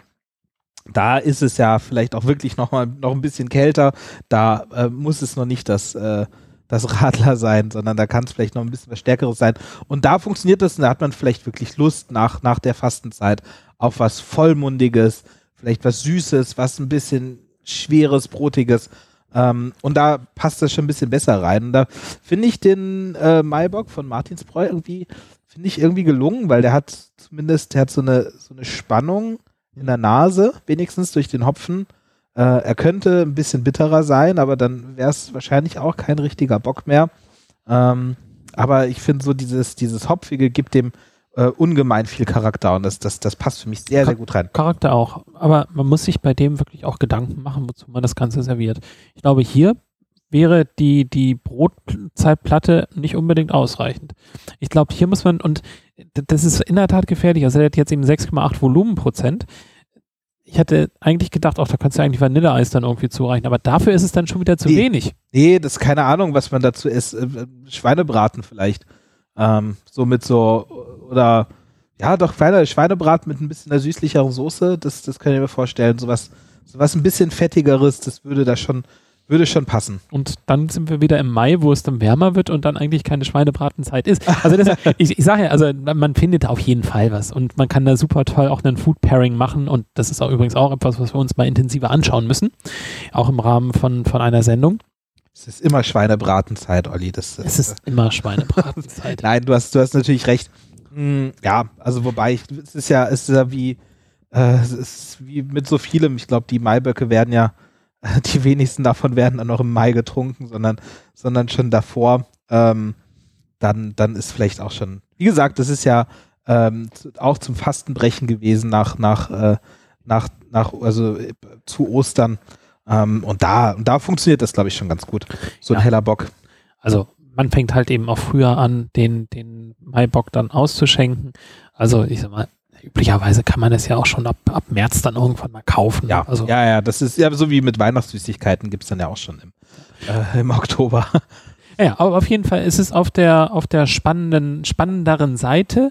Da ist es ja vielleicht auch wirklich noch mal noch ein bisschen kälter. Da äh, muss es noch nicht das, äh, das Radler sein, sondern da kann es vielleicht noch ein bisschen was Stärkeres sein. Und da funktioniert das und da hat man vielleicht wirklich Lust nach, nach der Fastenzeit auf was Vollmundiges, vielleicht was Süßes, was ein bisschen Schweres, Brotiges. Ähm, und da passt das schon ein bisschen besser rein. Und da finde ich den äh, Maibock von Martinsbräu irgendwie, finde ich irgendwie gelungen, weil der hat zumindest, der hat so eine, so eine Spannung in der Nase, wenigstens durch den Hopfen. Äh, er könnte ein bisschen bitterer sein, aber dann wäre es wahrscheinlich auch kein richtiger Bock mehr. Ähm, aber ich finde so dieses, dieses Hopfige gibt dem äh, ungemein viel Charakter und das, das, das passt für mich sehr, sehr gut rein. Charakter auch. Aber man muss sich bei dem wirklich auch Gedanken machen, wozu man das Ganze serviert. Ich glaube, hier wäre die, die Brotzeitplatte nicht unbedingt ausreichend. Ich glaube, hier muss man, und das ist in der Tat gefährlich, also der hat jetzt eben 6,8 Volumenprozent. Ich hatte eigentlich gedacht, auch da kannst du eigentlich Vanilleeis dann irgendwie zureichen, aber dafür ist es dann schon wieder zu nee. wenig. Nee, das ist keine Ahnung, was man dazu isst. Äh, Schweinebraten vielleicht. Ähm, so mit so, oder ja, doch kleiner Schweinebraten mit ein bisschen einer süßlicheren Soße, das, das kann ich mir vorstellen. Sowas, sowas ein bisschen fettigeres, das würde da schon, würde schon passen. Und dann sind wir wieder im Mai, wo es dann wärmer wird und dann eigentlich keine Schweinebratenzeit ist. Also das, ich, ich sage ja, also man findet auf jeden Fall was und man kann da super toll auch einen Food Pairing machen und das ist auch übrigens auch etwas, was wir uns mal intensiver anschauen müssen, auch im Rahmen von, von einer Sendung. Es ist immer Schweinebratenzeit, Olli. Das, es ist äh, immer Schweinebratenzeit. Nein, du hast, du hast natürlich recht. Hm, ja, also wobei, ich, es ist ja, es ist ja wie, äh, es ist wie mit so vielem. Ich glaube, die Maiböcke werden ja, die wenigsten davon werden dann noch im Mai getrunken, sondern, sondern schon davor. Ähm, dann, dann ist vielleicht auch schon, wie gesagt, das ist ja ähm, auch zum Fastenbrechen gewesen nach, nach, äh, nach, nach, also äh, zu Ostern. Ähm, und da, und da funktioniert das, glaube ich, schon ganz gut. So ein ja. heller Bock. Also man fängt halt eben auch früher an, den, den Maibock dann auszuschenken. Also ich sag mal, üblicherweise kann man es ja auch schon ab, ab März dann irgendwann mal kaufen. Ja, also, ja, ja, das ist ja so wie mit Weihnachtssüßigkeiten gibt es dann ja auch schon im, äh, im Oktober. Ja, aber auf jeden Fall ist es auf der, auf der spannenden, spannenderen Seite,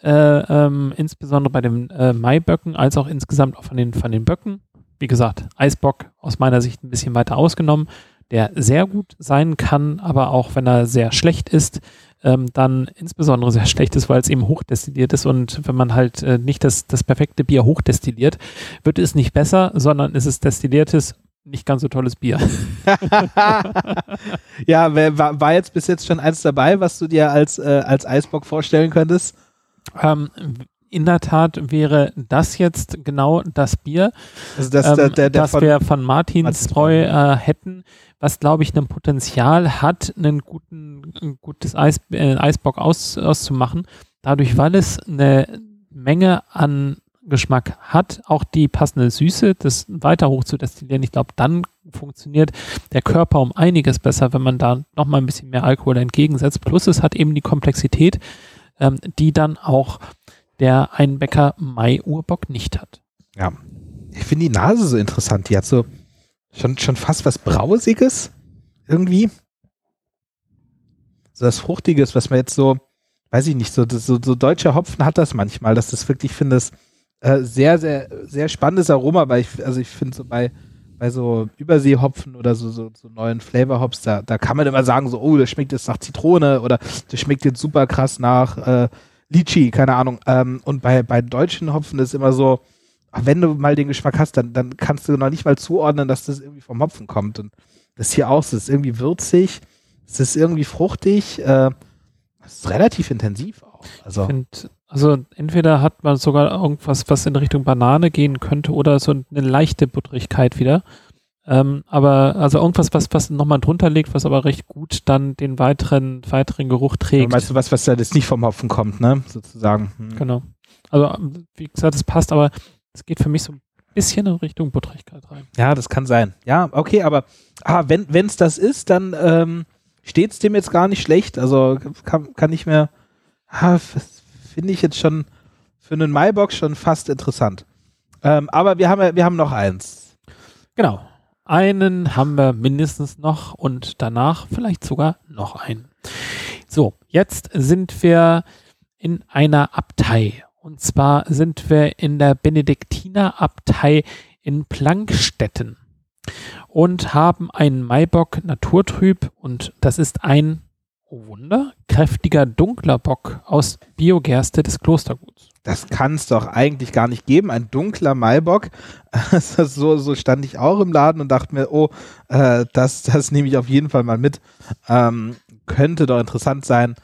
äh, ähm, insbesondere bei den äh, Maiböcken, als auch insgesamt auch von den, von den Böcken wie gesagt, Eisbock aus meiner Sicht ein bisschen weiter ausgenommen, der sehr gut sein kann, aber auch wenn er sehr schlecht ist, ähm, dann insbesondere sehr schlecht ist, weil es eben hochdestilliert ist und wenn man halt äh, nicht das, das perfekte Bier hochdestilliert, wird es nicht besser, sondern ist es destilliertes, nicht ganz so tolles Bier. ja, war, war jetzt bis jetzt schon eins dabei, was du dir als, äh, als Eisbock vorstellen könntest? Ähm, in der Tat wäre das jetzt genau das Bier, also das, ähm, der, der, das von wir von Martinsbräu äh, hätten, was glaube ich ein Potenzial hat, einen guten, ein gutes Eis, äh, Eisbock aus, auszumachen. Dadurch, weil es eine Menge an Geschmack hat, auch die passende Süße, das weiter hoch zu destillieren. Ich glaube, dann funktioniert der Körper um einiges besser, wenn man da nochmal ein bisschen mehr Alkohol entgegensetzt. Plus es hat eben die Komplexität, ähm, die dann auch der ein Bäcker Mai-Urbock nicht hat. Ja. Ich finde die Nase so interessant. Die hat so schon, schon fast was Brausiges irgendwie. So was Fruchtiges, was man jetzt so, weiß ich nicht, so, so, so deutscher Hopfen hat das manchmal, dass das wirklich, ich finde es äh, sehr, sehr, sehr spannendes Aroma, weil ich, also ich finde so bei, bei so Überseehopfen oder so, so, so neuen Flavorhops, da, da kann man immer sagen, so, oh, das schmeckt jetzt nach Zitrone oder das schmeckt jetzt super krass nach äh, Litchi, keine Ahnung. Ähm, und bei, bei deutschen Hopfen ist immer so, wenn du mal den Geschmack hast, dann, dann kannst du noch nicht mal zuordnen, dass das irgendwie vom Hopfen kommt. Und das hier auch, es ist irgendwie würzig, es ist irgendwie fruchtig, äh, es ist relativ intensiv auch. Also, find, also entweder hat man sogar irgendwas, was in Richtung Banane gehen könnte, oder so eine leichte Butterigkeit wieder. Ähm, aber also irgendwas, was, was nochmal drunter liegt, was aber recht gut dann den weiteren, weiteren Geruch trägt. Ja, weißt du was, was da jetzt nicht vom Hopfen kommt, ne? Sozusagen. Hm. Genau. Also wie gesagt, es passt, aber es geht für mich so ein bisschen in Richtung Butterigkeit rein. Ja, das kann sein. Ja, okay, aber ah, wenn es das ist, dann ähm, steht es dem jetzt gar nicht schlecht. Also kann, kann ich mir, ah, finde ich jetzt schon für einen Maibox schon fast interessant. Ähm, aber wir haben wir haben noch eins. Genau. Einen haben wir mindestens noch und danach vielleicht sogar noch einen. So, jetzt sind wir in einer Abtei. Und zwar sind wir in der Benediktinerabtei in Plankstetten und haben einen Maibock Naturtrüb und das ist ein, oh Wunder, kräftiger dunkler Bock aus Biogerste des Klosterguts. Das kann es doch eigentlich gar nicht geben. Ein dunkler Maibock. so, so stand ich auch im Laden und dachte mir, oh, äh, das, das nehme ich auf jeden Fall mal mit. Ähm, könnte doch interessant sein.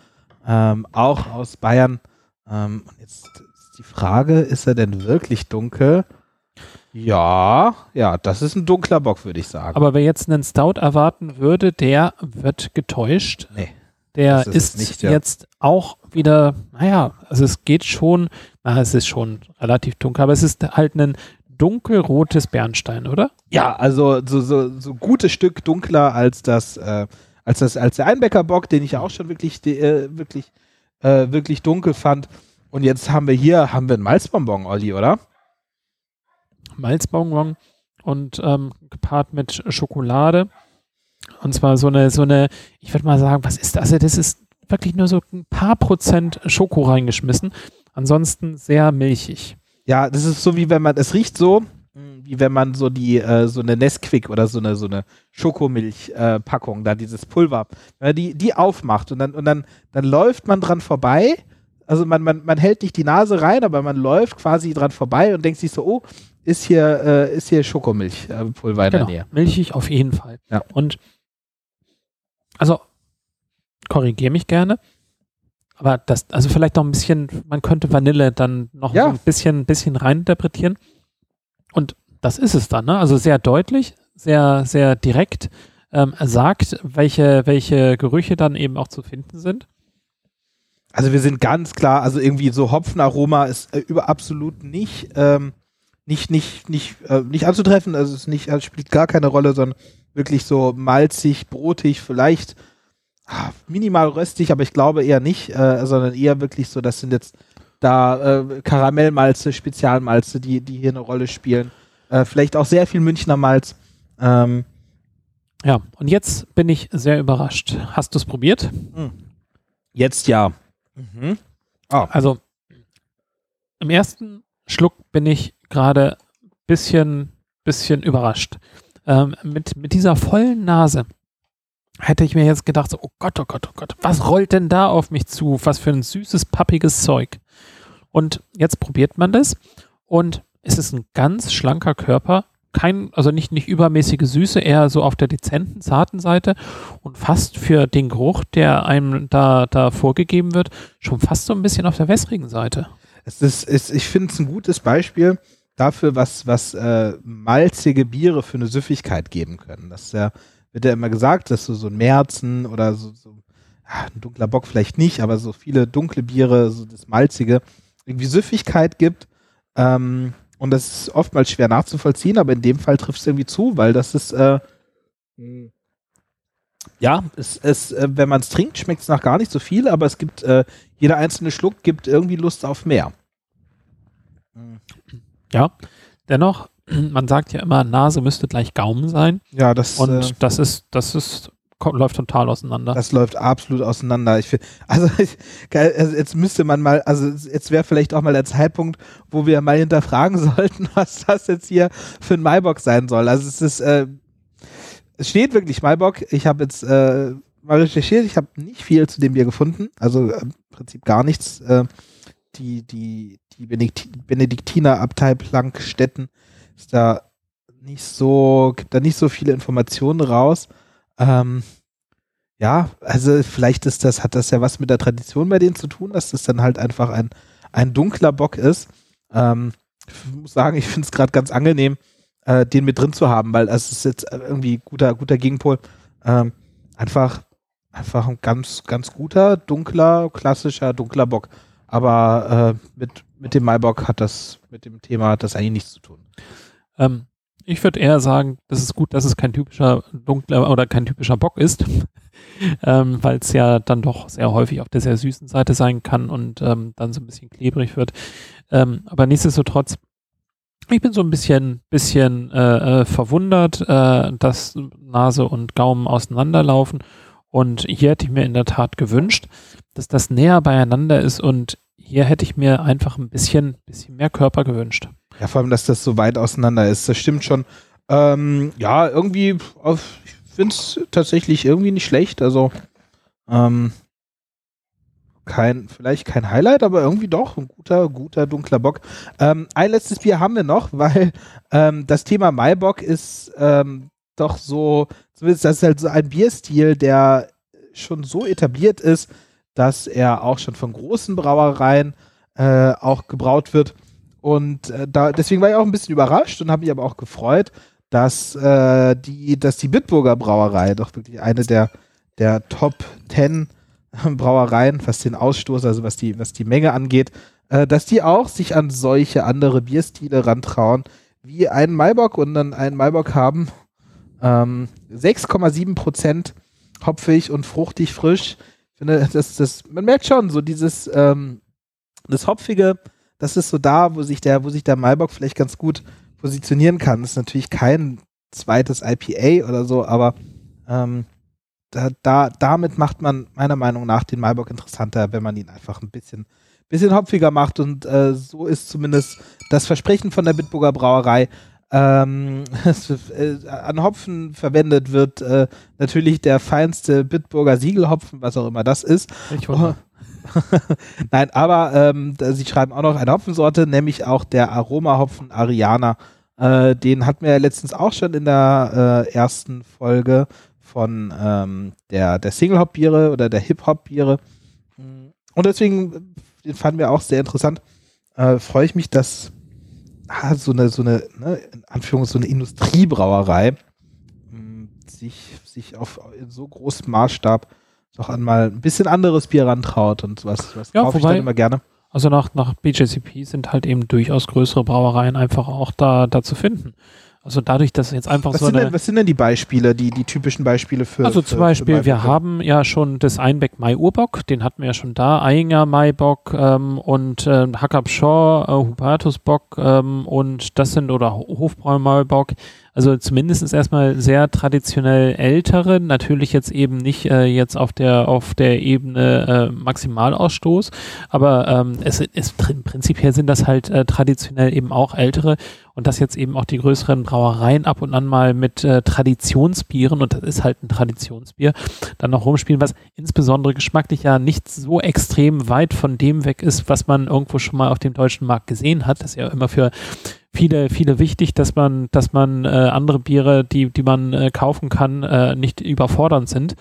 Ähm, auch aus Bayern. Ähm, jetzt ist die Frage, ist er denn wirklich dunkel? Ja, ja, das ist ein dunkler Bock, würde ich sagen. Aber wer jetzt einen Stout erwarten würde, der wird getäuscht. Nee. Der ist ist, nicht, ja. jetzt auch wieder, naja, also es geht schon, na, es ist schon relativ dunkel, aber es ist halt ein dunkelrotes Bernstein, oder? Ja, also so, so, so gutes Stück dunkler als das, äh, als das, als der Einbecker Bock, den ich ja auch schon wirklich, äh, wirklich, äh, wirklich dunkel fand. Und jetzt haben wir hier, haben wir einen Malzbonbon, Olli, oder? Malzbonbon und ähm, gepaart mit Schokolade. Und zwar so eine, so eine, ich würde mal sagen, was ist das? Also das ist wirklich nur so ein paar Prozent Schoko reingeschmissen. Ansonsten sehr milchig. Ja, das ist so wie wenn man, es riecht so, wie wenn man so die, äh, so eine Nesquik oder so eine, so eine Schokomilch-Packung, da dieses Pulver, wenn man die, die aufmacht und dann, und dann, dann läuft man dran vorbei. Also man, man, man hält nicht die Nase rein, aber man läuft quasi dran vorbei und denkt sich so, oh, ist hier, äh, ist hier Schokomilchpulver in Genau, der Nähe. milchig auf jeden Fall. Ja. Und also korrigiere mich gerne. Aber das, also vielleicht noch ein bisschen, man könnte Vanille dann noch Ja. so ein bisschen, bisschen reininterpretieren. Und das ist es dann, ne? Also sehr deutlich, sehr, sehr direkt, ähm, sagt, welche, welche Gerüche dann eben auch zu finden sind. Also wir sind ganz klar, also irgendwie so Hopfenaroma ist äh, über absolut nicht, ähm, nicht, nicht, nicht, äh, nicht anzutreffen. Also es nicht, es spielt gar keine Rolle, sondern wirklich so malzig, brotig, vielleicht minimal röstig, aber ich glaube eher nicht, äh, sondern eher wirklich so, das sind jetzt da äh, Karamellmalze, Spezialmalze, die, die hier eine Rolle spielen. Äh, vielleicht auch sehr viel Münchner Malz. Ähm, Ja, und jetzt bin ich sehr überrascht. Hast du es probiert? jetzt ja. Mhm. Ah, Also im ersten Schluck bin ich gerade bisschen, bisschen überrascht. Ähm, mit, mit dieser vollen Nase hätte ich mir jetzt gedacht, so, oh Gott, oh Gott, oh Gott, was rollt denn da auf mich zu? Was für ein süßes, pappiges Zeug. Und jetzt probiert man das und es ist ein ganz schlanker Körper, kein, also nicht, nicht übermäßige Süße, eher so auf der dezenten, zarten Seite und fast für den Geruch, der einem da, da vorgegeben wird, schon fast so ein bisschen auf der wässrigen Seite. Es ist, ist, ich finde es ein gutes Beispiel dafür, was, was äh, malzige Biere für eine Süffigkeit geben können. Das ist ja, wird ja immer gesagt, dass so, so ein Märzen oder so, so ja, ein dunkler Bock vielleicht nicht, aber so viele dunkle Biere, so das Malzige, irgendwie Süffigkeit gibt. Ähm, und das ist oftmals schwer nachzuvollziehen, aber in dem Fall trifft es irgendwie zu, weil das ist, äh, ja, es, es, äh, wenn man es trinkt, schmeckt es nach gar nicht so viel, aber es gibt, äh, jeder einzelne Schluck gibt irgendwie Lust auf mehr. Ja, dennoch, man sagt ja immer, Nase müsste gleich Gaumen sein Ja, das, und äh, das ist, das ist, ko- läuft total auseinander. das läuft absolut auseinander. Ich find, also, ich, also jetzt müsste man mal, also jetzt wäre vielleicht auch mal der Zeitpunkt, wo wir mal hinterfragen sollten, was das jetzt hier für ein Maibock sein soll. Also es ist, äh, es steht wirklich Maibock. Ich habe jetzt äh, mal recherchiert, ich habe nicht viel zu dem Bier gefunden, also äh, im Prinzip gar nichts. Äh, die die die Benedikti Benediktinerabtei Plankstetten ist da nicht so, gibt da nicht so viele Informationen raus. Ähm, ja, also vielleicht ist das, hat das ja was mit der Tradition bei denen zu tun, dass das dann halt einfach ein, ein dunkler Bock ist. Ähm, ich muss sagen, ich finde es gerade ganz angenehm, äh, den mit drin zu haben, weil es ist jetzt irgendwie guter, guter Gegenpol. Ähm, einfach, einfach ein ganz, ganz guter, dunkler, klassischer, dunkler Bock. Aber äh, mit, mit dem Maibock hat das, mit dem Thema hat das eigentlich nichts zu tun. Ähm, ich würde eher sagen, das ist gut, dass es kein typischer dunkler oder kein typischer Bock ist, ähm, weil es ja dann doch sehr häufig auf der sehr süßen Seite sein kann und ähm, dann so ein bisschen klebrig wird. Ähm, aber nichtsdestotrotz Ich bin so ein bisschen, bisschen äh, äh, verwundert, äh, dass Nase und Gaumen auseinanderlaufen. Und hier hätte ich mir in der Tat gewünscht, dass das näher beieinander ist und hier hätte ich mir einfach ein bisschen, bisschen mehr Körper gewünscht. Ja, vor allem, dass das so weit auseinander ist. Das stimmt schon. Ähm, ja, irgendwie, auf, ich finde es tatsächlich irgendwie nicht schlecht. Also, ähm, kein, vielleicht kein Highlight, aber irgendwie doch ein guter, guter dunkler Bock. Ähm, ein letztes Bier haben wir noch, weil ähm, das Thema Maibock ist ähm, doch so, zumindest das ist halt so ein Bierstil, der schon so etabliert ist, dass er auch schon von großen Brauereien äh, auch gebraut wird. Und äh, da, deswegen war ich auch ein bisschen überrascht und habe mich aber auch gefreut, dass äh, die, dass die Bitburger Brauerei doch wirklich eine der, der Top 10 Brauereien, was den Ausstoß, also was die, was die Menge angeht, äh, dass die auch sich an solche andere Bierstile rantrauen, wie einen Maibock und dann einen Maibock haben. Ähm, 6,7 Prozent hopfig und fruchtig frisch. Ich finde, das, das, man merkt schon, so dieses, ähm, das Hopfige, das ist so da, wo sich der, wo sich der Maibock vielleicht ganz gut positionieren kann. Das ist natürlich kein zweites IPA oder so, aber ähm, da, da, damit macht man meiner Meinung nach den Maibock interessanter, wenn man ihn einfach ein bisschen, bisschen hopfiger macht. Und äh, so ist zumindest das Versprechen von der Bitburger Brauerei. Ähm, äh, an Hopfen verwendet wird äh, natürlich der feinste Bitburger Siegelhopfen, was auch immer das ist. Ich oh. Nein, aber ähm, sie schreiben auch noch eine Hopfensorte, nämlich auch der Aromahopfen Ariana. Äh, den hatten wir ja letztens auch schon in der äh, ersten Folge von ähm, der, der Single-Hop-Biere oder der Hip-Hop-Biere. Und deswegen, den fanden wir auch sehr interessant. Äh, Freue ich mich, dass ah, so eine, so eine, ne, in Anführung, so eine Industriebrauerei mh, sich, sich auf in so großem Maßstab doch einmal ein bisschen anderes Bier rantraut und was, was ja, kaufe wobei, ich dann immer gerne. Also nach, nach BJCP sind halt eben durchaus größere Brauereien einfach auch da, da zu finden. Also dadurch, dass jetzt einfach was so sind eine. Denn, was sind denn die Beispiele, die, die typischen Beispiele für. Also zum für, Beispiel, für wir haben ja schon das Einbeck Mai Urbock, den hatten wir ja schon da, Einger Maibock ähm, und äh, Hackab Shaw, äh, Hubertus Bock ähm, und das sind oder Hofbräu Maibock. Also zumindest erstmal sehr traditionell ältere, natürlich jetzt eben nicht äh, jetzt auf der auf der Ebene äh, Maximalausstoß, aber ähm, es ist prinzipiell sind das halt äh, traditionell eben auch ältere und das jetzt eben auch die größeren Brauereien ab und an mal mit äh, Traditionsbieren und das ist halt ein Traditionsbier dann noch rumspielen, was insbesondere geschmacklich ja nicht so extrem weit von dem weg ist, was man irgendwo schon mal auf dem deutschen Markt gesehen hat. Das ist ja immer für viele, viele wichtig, dass man, dass man äh, andere Biere, die, die man äh, kaufen kann, äh, nicht überfordernd sind.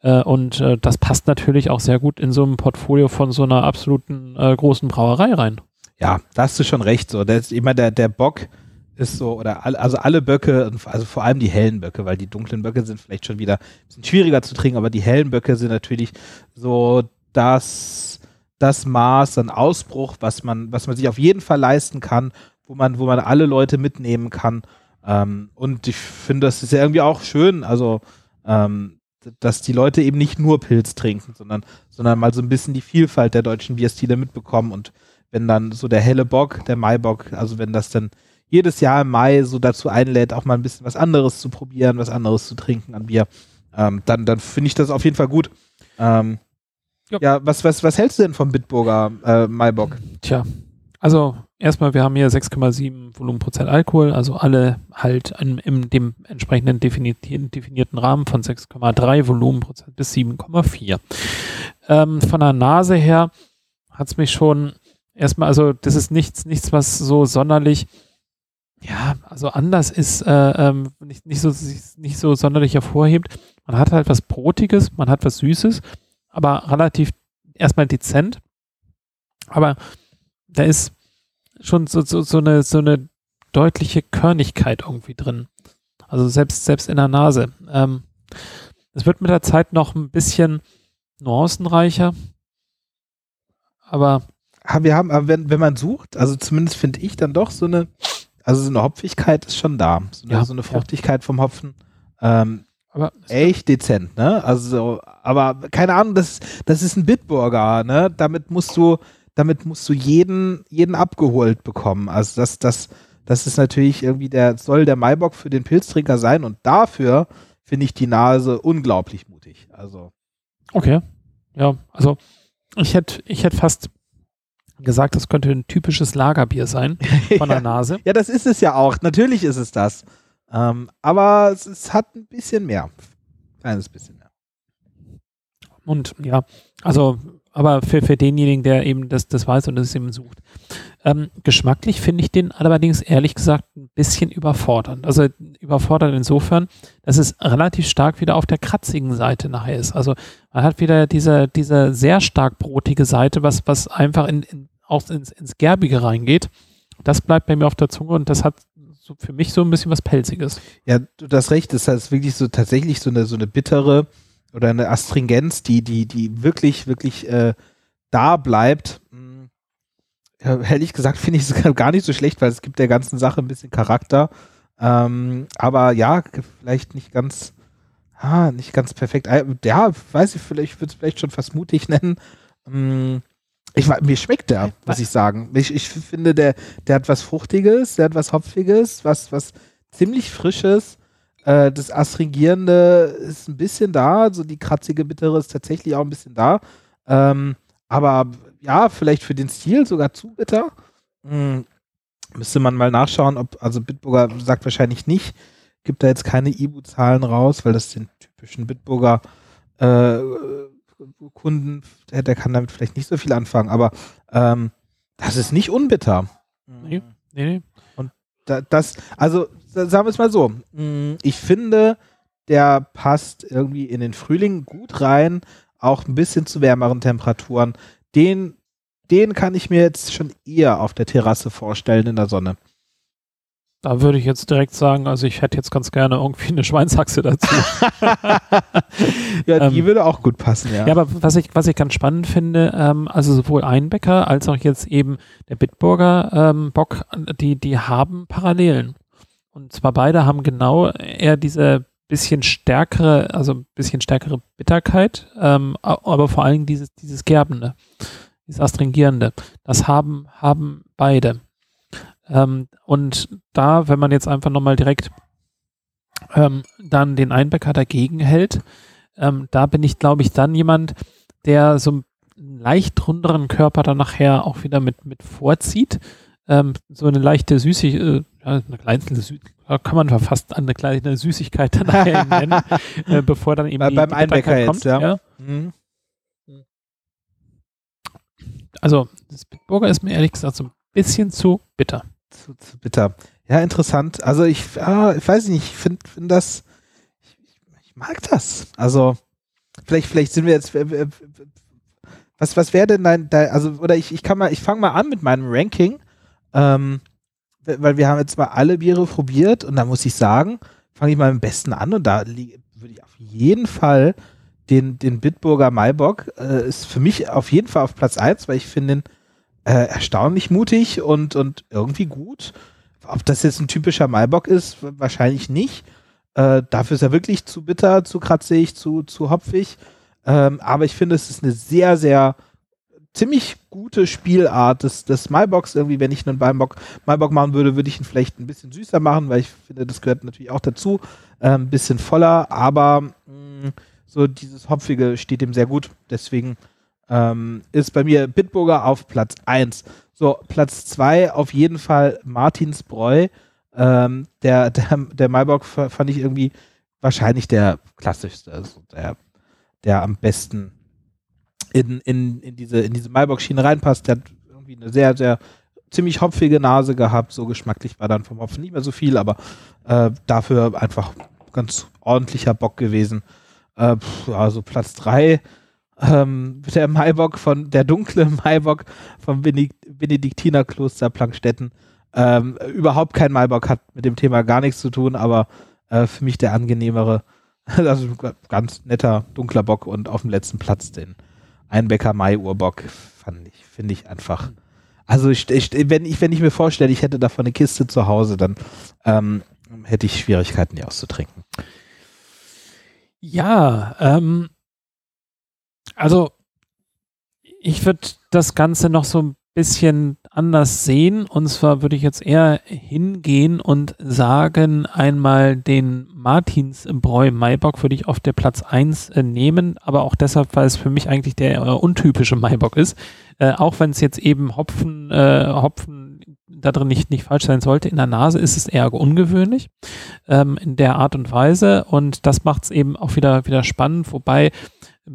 Äh, und äh, das passt natürlich auch sehr gut in so einem Portfolio von so einer absoluten äh, großen Brauerei rein. Ja, da hast du schon recht. So, der ist immer der, der Bock ist so, oder all, also alle Böcke, also vor allem die hellen Böcke, weil die dunklen Böcke sind vielleicht schon wieder ein bisschen schwieriger zu trinken, aber die hellen Böcke sind natürlich so das, das Maß an Ausbruch, was man, was man sich auf jeden Fall leisten kann wo man, wo man alle Leute mitnehmen kann. Ähm, und ich finde, das ist ja irgendwie auch schön, also ähm, dass die Leute eben nicht nur Pilz trinken, sondern, sondern mal so ein bisschen die Vielfalt der deutschen Bierstile mitbekommen. Und wenn dann so der helle Bock, der Maibock, also wenn das dann jedes Jahr im Mai so dazu einlädt, auch mal ein bisschen was anderes zu probieren, was anderes zu trinken an Bier, ähm, dann, dann finde ich das auf jeden Fall gut. Ähm, ja, was, was, was hältst du denn vom Bitburger äh, Maibock? Tja, also erstmal, wir haben hier 6,7 Volumenprozent Alkohol, also alle halt in, in dem entsprechenden definierten Rahmen von 6,3 Volumenprozent bis 7,4. Ähm, von der Nase her hat es mich schon erstmal, also das ist nichts, nichts, was so sonderlich ja, also anders ist, äh, ähm, nicht, nicht, so, nicht so sonderlich hervorhebt. Man hat halt was Brotiges, man hat was Süßes, aber relativ erstmal dezent. Aber da ist schon so, so, so, eine, so eine deutliche Körnigkeit irgendwie drin. Also selbst, selbst in der Nase. Ähm, es wird mit der Zeit noch ein bisschen nuancenreicher. Aber. Wir haben, aber wenn, wenn man sucht, also zumindest finde ich dann doch so eine, also so eine Hopfigkeit ist schon da. So eine, ja, so eine Fruchtigkeit ja. vom Hopfen. Ähm, aber echt dezent, ne? Also, aber keine Ahnung, das, das ist ein Bitburger, ne? Damit musst du, damit musst du jeden, jeden abgeholt bekommen. Also das, das, Das ist natürlich irgendwie der, soll der Maibock für den Pilztrinker sein und dafür finde ich die Nase unglaublich mutig. Also. Okay. Ja, also ich hätte ich hätte fast gesagt, das könnte ein typisches Lagerbier sein von der Nase. Ja, das ist es ja auch. Natürlich ist es das. Ähm, aber es, es, hat ein bisschen mehr. Ein kleines bisschen mehr. Und ja, also, aber für, für denjenigen, der eben das, das weiß und das eben sucht. Ähm, geschmacklich finde ich den allerdings ehrlich gesagt ein bisschen überfordernd. Also überfordert insofern, dass es relativ stark wieder auf der kratzigen Seite nachher ist. Also man hat wieder diese, diese sehr stark brotige Seite, was, was einfach in, in, auch ins, ins Gerbige reingeht. Das bleibt bei mir auf der Zunge und das hat so für mich so ein bisschen was Pelziges. Ja, du hast recht, das heißt wirklich so tatsächlich so eine, so eine bittere oder eine Astringenz, die, die, die wirklich, wirklich äh, da bleibt. Hm. Ja, ehrlich gesagt finde ich es gar nicht so schlecht, weil es gibt der ganzen Sache ein bisschen Charakter. Ähm, aber ja, vielleicht nicht ganz, ah, nicht ganz perfekt. Äh, ja, weiß ich, vielleicht, ich würde es vielleicht schon fast mutig nennen. Ähm, ich, mir schmeckt der, muss ich sagen. Ich, ich finde, der, der hat was Fruchtiges, der hat was Hopfiges, was, was ziemlich Frisches. Äh, das Astringierende ist ein bisschen da, so die kratzige Bittere ist tatsächlich auch ein bisschen da. Ähm, aber ja, vielleicht für den Stil sogar zu bitter. Hm, müsste man mal nachschauen, ob, also Bitburger sagt wahrscheinlich nicht, gibt da jetzt keine IBU-Zahlen raus, weil das den typischen Bitburger äh, Kunden, der, der, kann damit vielleicht nicht so viel anfangen, aber ähm, das ist nicht unbitter. Nee, nee, nee. Und da, das, also sagen wir es mal so, mm, ich finde, der passt irgendwie in den Frühling gut rein, auch ein bisschen zu wärmeren Temperaturen. Den, den kann ich mir jetzt schon eher auf der Terrasse vorstellen in der Sonne. Da würde ich jetzt direkt sagen, also ich hätte jetzt ganz gerne irgendwie eine Schweinshaxe dazu. ja, die ähm, würde auch gut passen, ja. Ja, aber was ich, was ich ganz spannend finde, ähm, also sowohl Einbecker als auch jetzt eben der Bitburger ähm, Bock, die, die haben Parallelen. Und zwar beide haben genau eher diese bisschen stärkere, also ein bisschen stärkere Bitterkeit, ähm, aber vor allem dieses, dieses Gerbende, dieses Astringierende. Das haben, haben beide. Ähm, und da, wenn man jetzt einfach nochmal direkt ähm, dann den Einbecker dagegen hält, ähm, da bin ich, glaube ich, dann jemand, der so einen leicht runderen Körper dann nachher auch wieder mit, mit vorzieht. Ähm, so eine leichte Süßig, äh, eine kleine Sü kann man fast eine kleine Süßigkeit dann nennen, äh, bevor dann eben Bei, die, beim die Einbecker kommt. Jetzt, ja. ja. Mhm. Also, das Bitburger ist mir ehrlich gesagt so ein bisschen zu bitter zu, zu bitter. Ja, interessant. Also ich, ah, ich weiß nicht, ich finde find das, ich, ich, mag das. Also vielleicht, vielleicht sind wir jetzt, was, was wäre denn dein, dein, also, oder ich, ich kann mal, ich fange mal an mit meinem Ranking, ähm, weil wir haben jetzt mal alle Biere probiert und da muss ich sagen, fange ich mal dem besten an und da würde ich auf jeden Fall den, den Bitburger Maibock äh, ist für mich auf jeden Fall auf Platz 1, weil ich finde den äh, erstaunlich mutig und, und irgendwie gut. Ob das jetzt ein typischer Maibock ist, wahrscheinlich nicht. Äh, dafür ist er wirklich zu bitter, zu kratzig, zu, zu hopfig. Ähm, aber ich finde, es ist eine sehr, sehr ziemlich gute Spielart des, des Maibocks. Irgendwie, wenn ich einen Maibock, Maibock machen würde, würde ich ihn vielleicht ein bisschen süßer machen, weil ich finde, das gehört natürlich auch dazu. Äh, ein bisschen voller, aber mh, mm, so dieses Hopfige steht ihm sehr gut. Deswegen ähm, ist bei mir Bitburger auf Platz 1. So, Platz 2 auf jeden Fall Martinsbräu. Ähm, der, der, der Maibock fand ich irgendwie wahrscheinlich der klassischste, also der, der am besten in, in, in diese, in diese Maibock-Schiene reinpasst. Der hat irgendwie eine sehr, sehr ziemlich hopfige Nase gehabt. So geschmacklich war dann vom Hopfen nicht mehr so viel, aber äh, dafür einfach ganz ordentlicher Bock gewesen. Äh, also Platz 3 ähm, der Maibock von, der dunkle Maibock vom Benediktinerkloster Plankstetten. Ähm, überhaupt kein Maibock hat mit dem Thema gar nichts zu tun, aber äh, für mich der angenehmere, also ganz netter dunkler Bock und auf dem letzten Platz den Einbecker Mai-Urbock fand ich, finde ich einfach. Also ich, ich, wenn ich, wenn ich mir vorstelle, ich hätte davon eine Kiste zu Hause, dann ähm, hätte ich Schwierigkeiten, die auszutrinken. Ja, ähm, also ich würde das Ganze noch so ein bisschen anders sehen. Und zwar würde ich jetzt eher hingehen und sagen, einmal den Martinsbräu Maibock würde ich auf der Platz 1 äh, nehmen, aber auch deshalb, weil es für mich eigentlich der äh, untypische Maibock ist. Äh, auch wenn es jetzt eben Hopfen, äh, Hopfen da drin nicht, nicht falsch sein sollte, in der Nase ist es eher ungewöhnlich ähm, in der Art und Weise. Und das macht es eben auch wieder, wieder spannend, wobei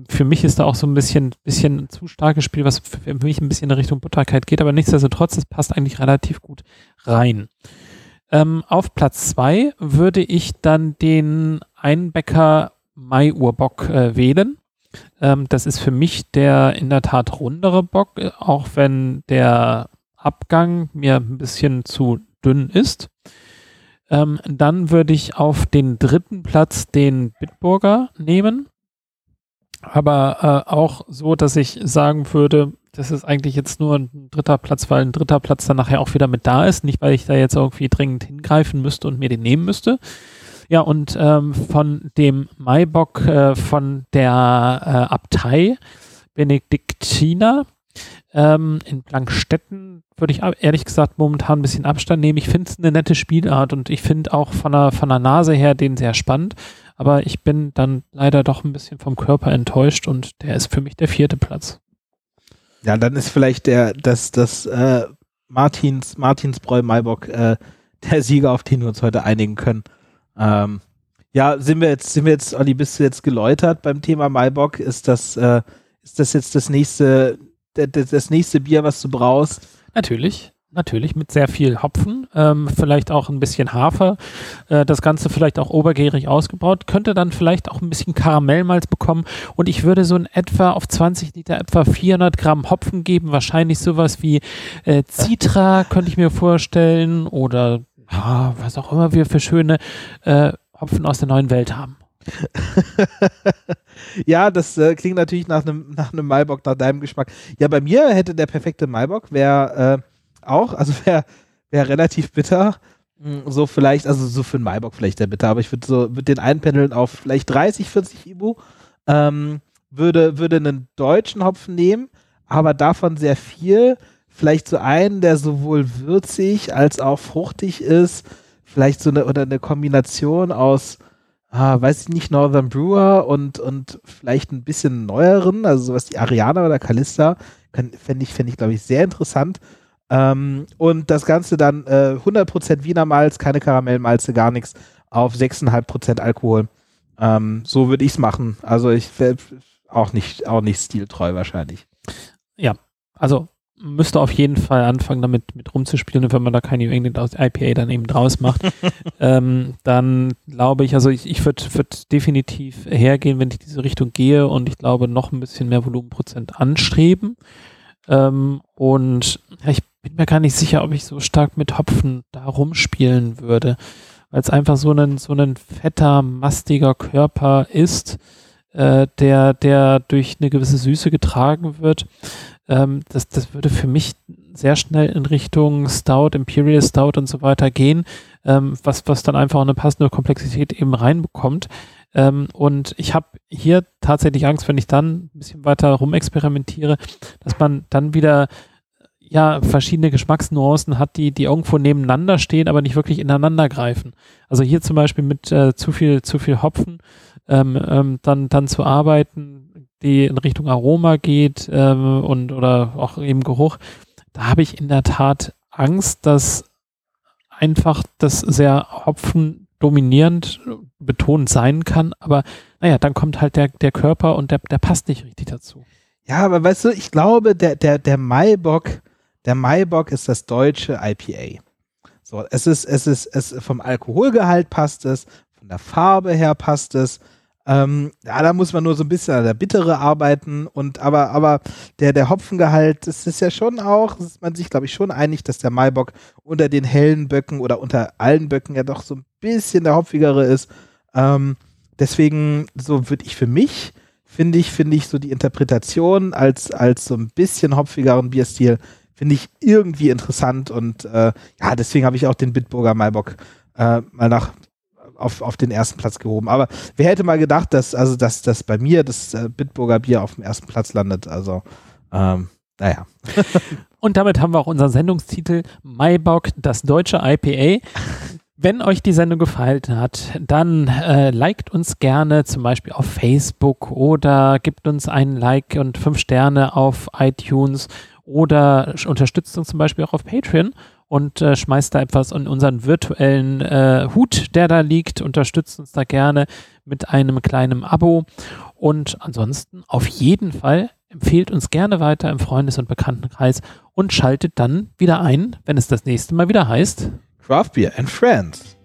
für mich ist da auch so ein bisschen, bisschen ein zu starkes Spiel, was für mich ein bisschen in Richtung Butterkeit geht, aber nichtsdestotrotz, es passt eigentlich relativ gut rein. Ähm, auf Platz zwei würde ich dann den Einbecker Mai-Urbock äh, wählen. Ähm, das ist für mich der in der Tat rundere Bock, äh, auch wenn der Abgang mir ein bisschen zu dünn ist. Ähm, dann würde ich auf den dritten Platz den Bitburger nehmen aber äh, auch so, dass ich sagen würde, das ist eigentlich jetzt nur ein dritter Platz, weil ein dritter Platz dann nachher auch wieder mit da ist, nicht weil ich da jetzt irgendwie dringend hingreifen müsste und mir den nehmen müsste. Ja, und ähm, von dem Maibock äh, von der äh, Abtei Benediktiner ähm, in Blankstetten würde ich ehrlich gesagt momentan ein bisschen Abstand nehmen. Ich finde es eine nette Spielart und ich finde auch von der, von der Nase her den sehr spannend aber ich bin dann leider doch ein bisschen vom Körper enttäuscht und der ist für mich der vierte Platz. Ja, dann ist vielleicht der, das, das äh, Martins, Martinsbräu Maibock äh, der Sieger, auf den wir uns heute einigen können. Ähm, ja, sind wir jetzt, sind wir jetzt, Olli, bist du jetzt geläutert beim Thema Maibock? Ist das, äh, ist das jetzt das nächste, das nächste Bier, was du brauchst? Natürlich natürlich mit sehr viel Hopfen, ähm, vielleicht auch ein bisschen Hafer, äh, das Ganze vielleicht auch obergärig ausgebaut, könnte dann vielleicht auch ein bisschen Karamellmalz bekommen und ich würde so in etwa auf 20 Liter etwa 400 Gramm Hopfen geben, wahrscheinlich sowas wie äh, Citra könnte ich mir vorstellen oder ja, was auch immer wir für schöne äh, Hopfen aus der neuen Welt haben. ja, das äh, klingt natürlich nach einem nach einem nach deinem Geschmack. Ja, bei mir hätte der perfekte Maibock wäre äh, auch. Also wäre wär relativ bitter. Hm, so vielleicht, also so für einen Maibock vielleicht der bitter, aber ich würde so, würde den einpendeln auf vielleicht 30, 40 Ibu. Ähm, würde, würde einen deutschen Hopfen nehmen, aber davon sehr viel. Vielleicht so einen, der sowohl würzig als auch fruchtig ist. Vielleicht so eine, oder eine Kombination aus, ah, weiß ich nicht, Northern Brewer und, und vielleicht ein bisschen neueren, also sowas wie Ariana oder Callista. Fände ich, fänd ich glaube ich, sehr interessant. Ähm, und das Ganze dann äh, 100% Wiener Malz, keine Karamellmalze, gar nichts, auf 6,5% Alkohol. Ähm, so würde ich es machen. Also ich wäre auch nicht, auch nicht stiltreu wahrscheinlich. Ja, also müsste auf jeden Fall anfangen, damit mit rumzuspielen. Und wenn man da keine New England IPA dann eben draus macht, ähm, dann glaube ich, also ich, ich würde würd definitiv hergehen, wenn ich diese Richtung gehe und ich glaube noch ein bisschen mehr Volumenprozent anstreben. Ähm, und ich bin mir gar nicht sicher, ob ich so stark mit Hopfen da rumspielen würde, weil es einfach so ein, so ein fetter, mastiger Körper ist, äh, der, der durch eine gewisse Süße getragen wird. Ähm, das, das würde für mich sehr schnell in Richtung Stout, Imperial Stout und so weiter gehen, ähm, was, was dann einfach eine passende Komplexität eben reinbekommt. Ähm, und ich habe hier tatsächlich Angst, wenn ich dann ein bisschen weiter rumexperimentiere, dass man dann wieder ja verschiedene Geschmacksnuancen hat, die, die irgendwo nebeneinander stehen, aber nicht wirklich ineinander greifen. Also hier zum Beispiel mit äh, zu viel, zu viel Hopfen ähm, ähm, dann, dann zu arbeiten, die in Richtung Aroma geht ähm, und oder auch eben Geruch, da habe ich in der Tat Angst, dass einfach das sehr Hopfen dominierend betont sein kann, aber naja, dann kommt halt der, der Körper und der, der passt nicht richtig dazu. Ja, aber weißt du, ich glaube, der, der, der Maibock der Maibock ist das deutsche IPA. So, es ist, es ist, es vom Alkoholgehalt passt es, von der Farbe her passt es. Ähm, ja, da muss man nur so ein bisschen an der Bittere arbeiten und aber, aber der, der Hopfengehalt, das ist ja schon auch, ist man sich, glaube ich, schon einig, dass der Maibock unter den hellen Böcken oder unter allen Böcken ja doch so ein bisschen der hopfigere ist. Ähm, deswegen, so würde ich für mich, finde ich, finde ich so die Interpretation als, als so ein bisschen hopfigeren Bierstil finde ich irgendwie interessant und äh, ja, deswegen habe ich auch den Bitburger Maibock äh, mal nach auf, auf den ersten Platz gehoben. Aber wer hätte mal gedacht, dass also dass, dass bei mir das äh, Bitburger Bier auf dem ersten Platz landet? Also ähm, naja. Und damit haben wir auch unseren Sendungstitel Maibock, das deutsche IPA. Wenn euch die Sendung gefallen hat, dann äh, liked uns gerne zum Beispiel auf Facebook oder gibt uns einen Like und fünf Sterne auf iTunes oder unterstützt uns zum Beispiel auch auf Patreon und äh, schmeißt da etwas in unseren virtuellen äh, Hut, der da liegt. Unterstützt uns da gerne mit einem kleinen Abo. Und ansonsten auf jeden Fall empfehlt uns gerne weiter im Freundes- und Bekanntenkreis und schaltet dann wieder ein, wenn es das nächste Mal wieder heißt Craft Beer and Friends.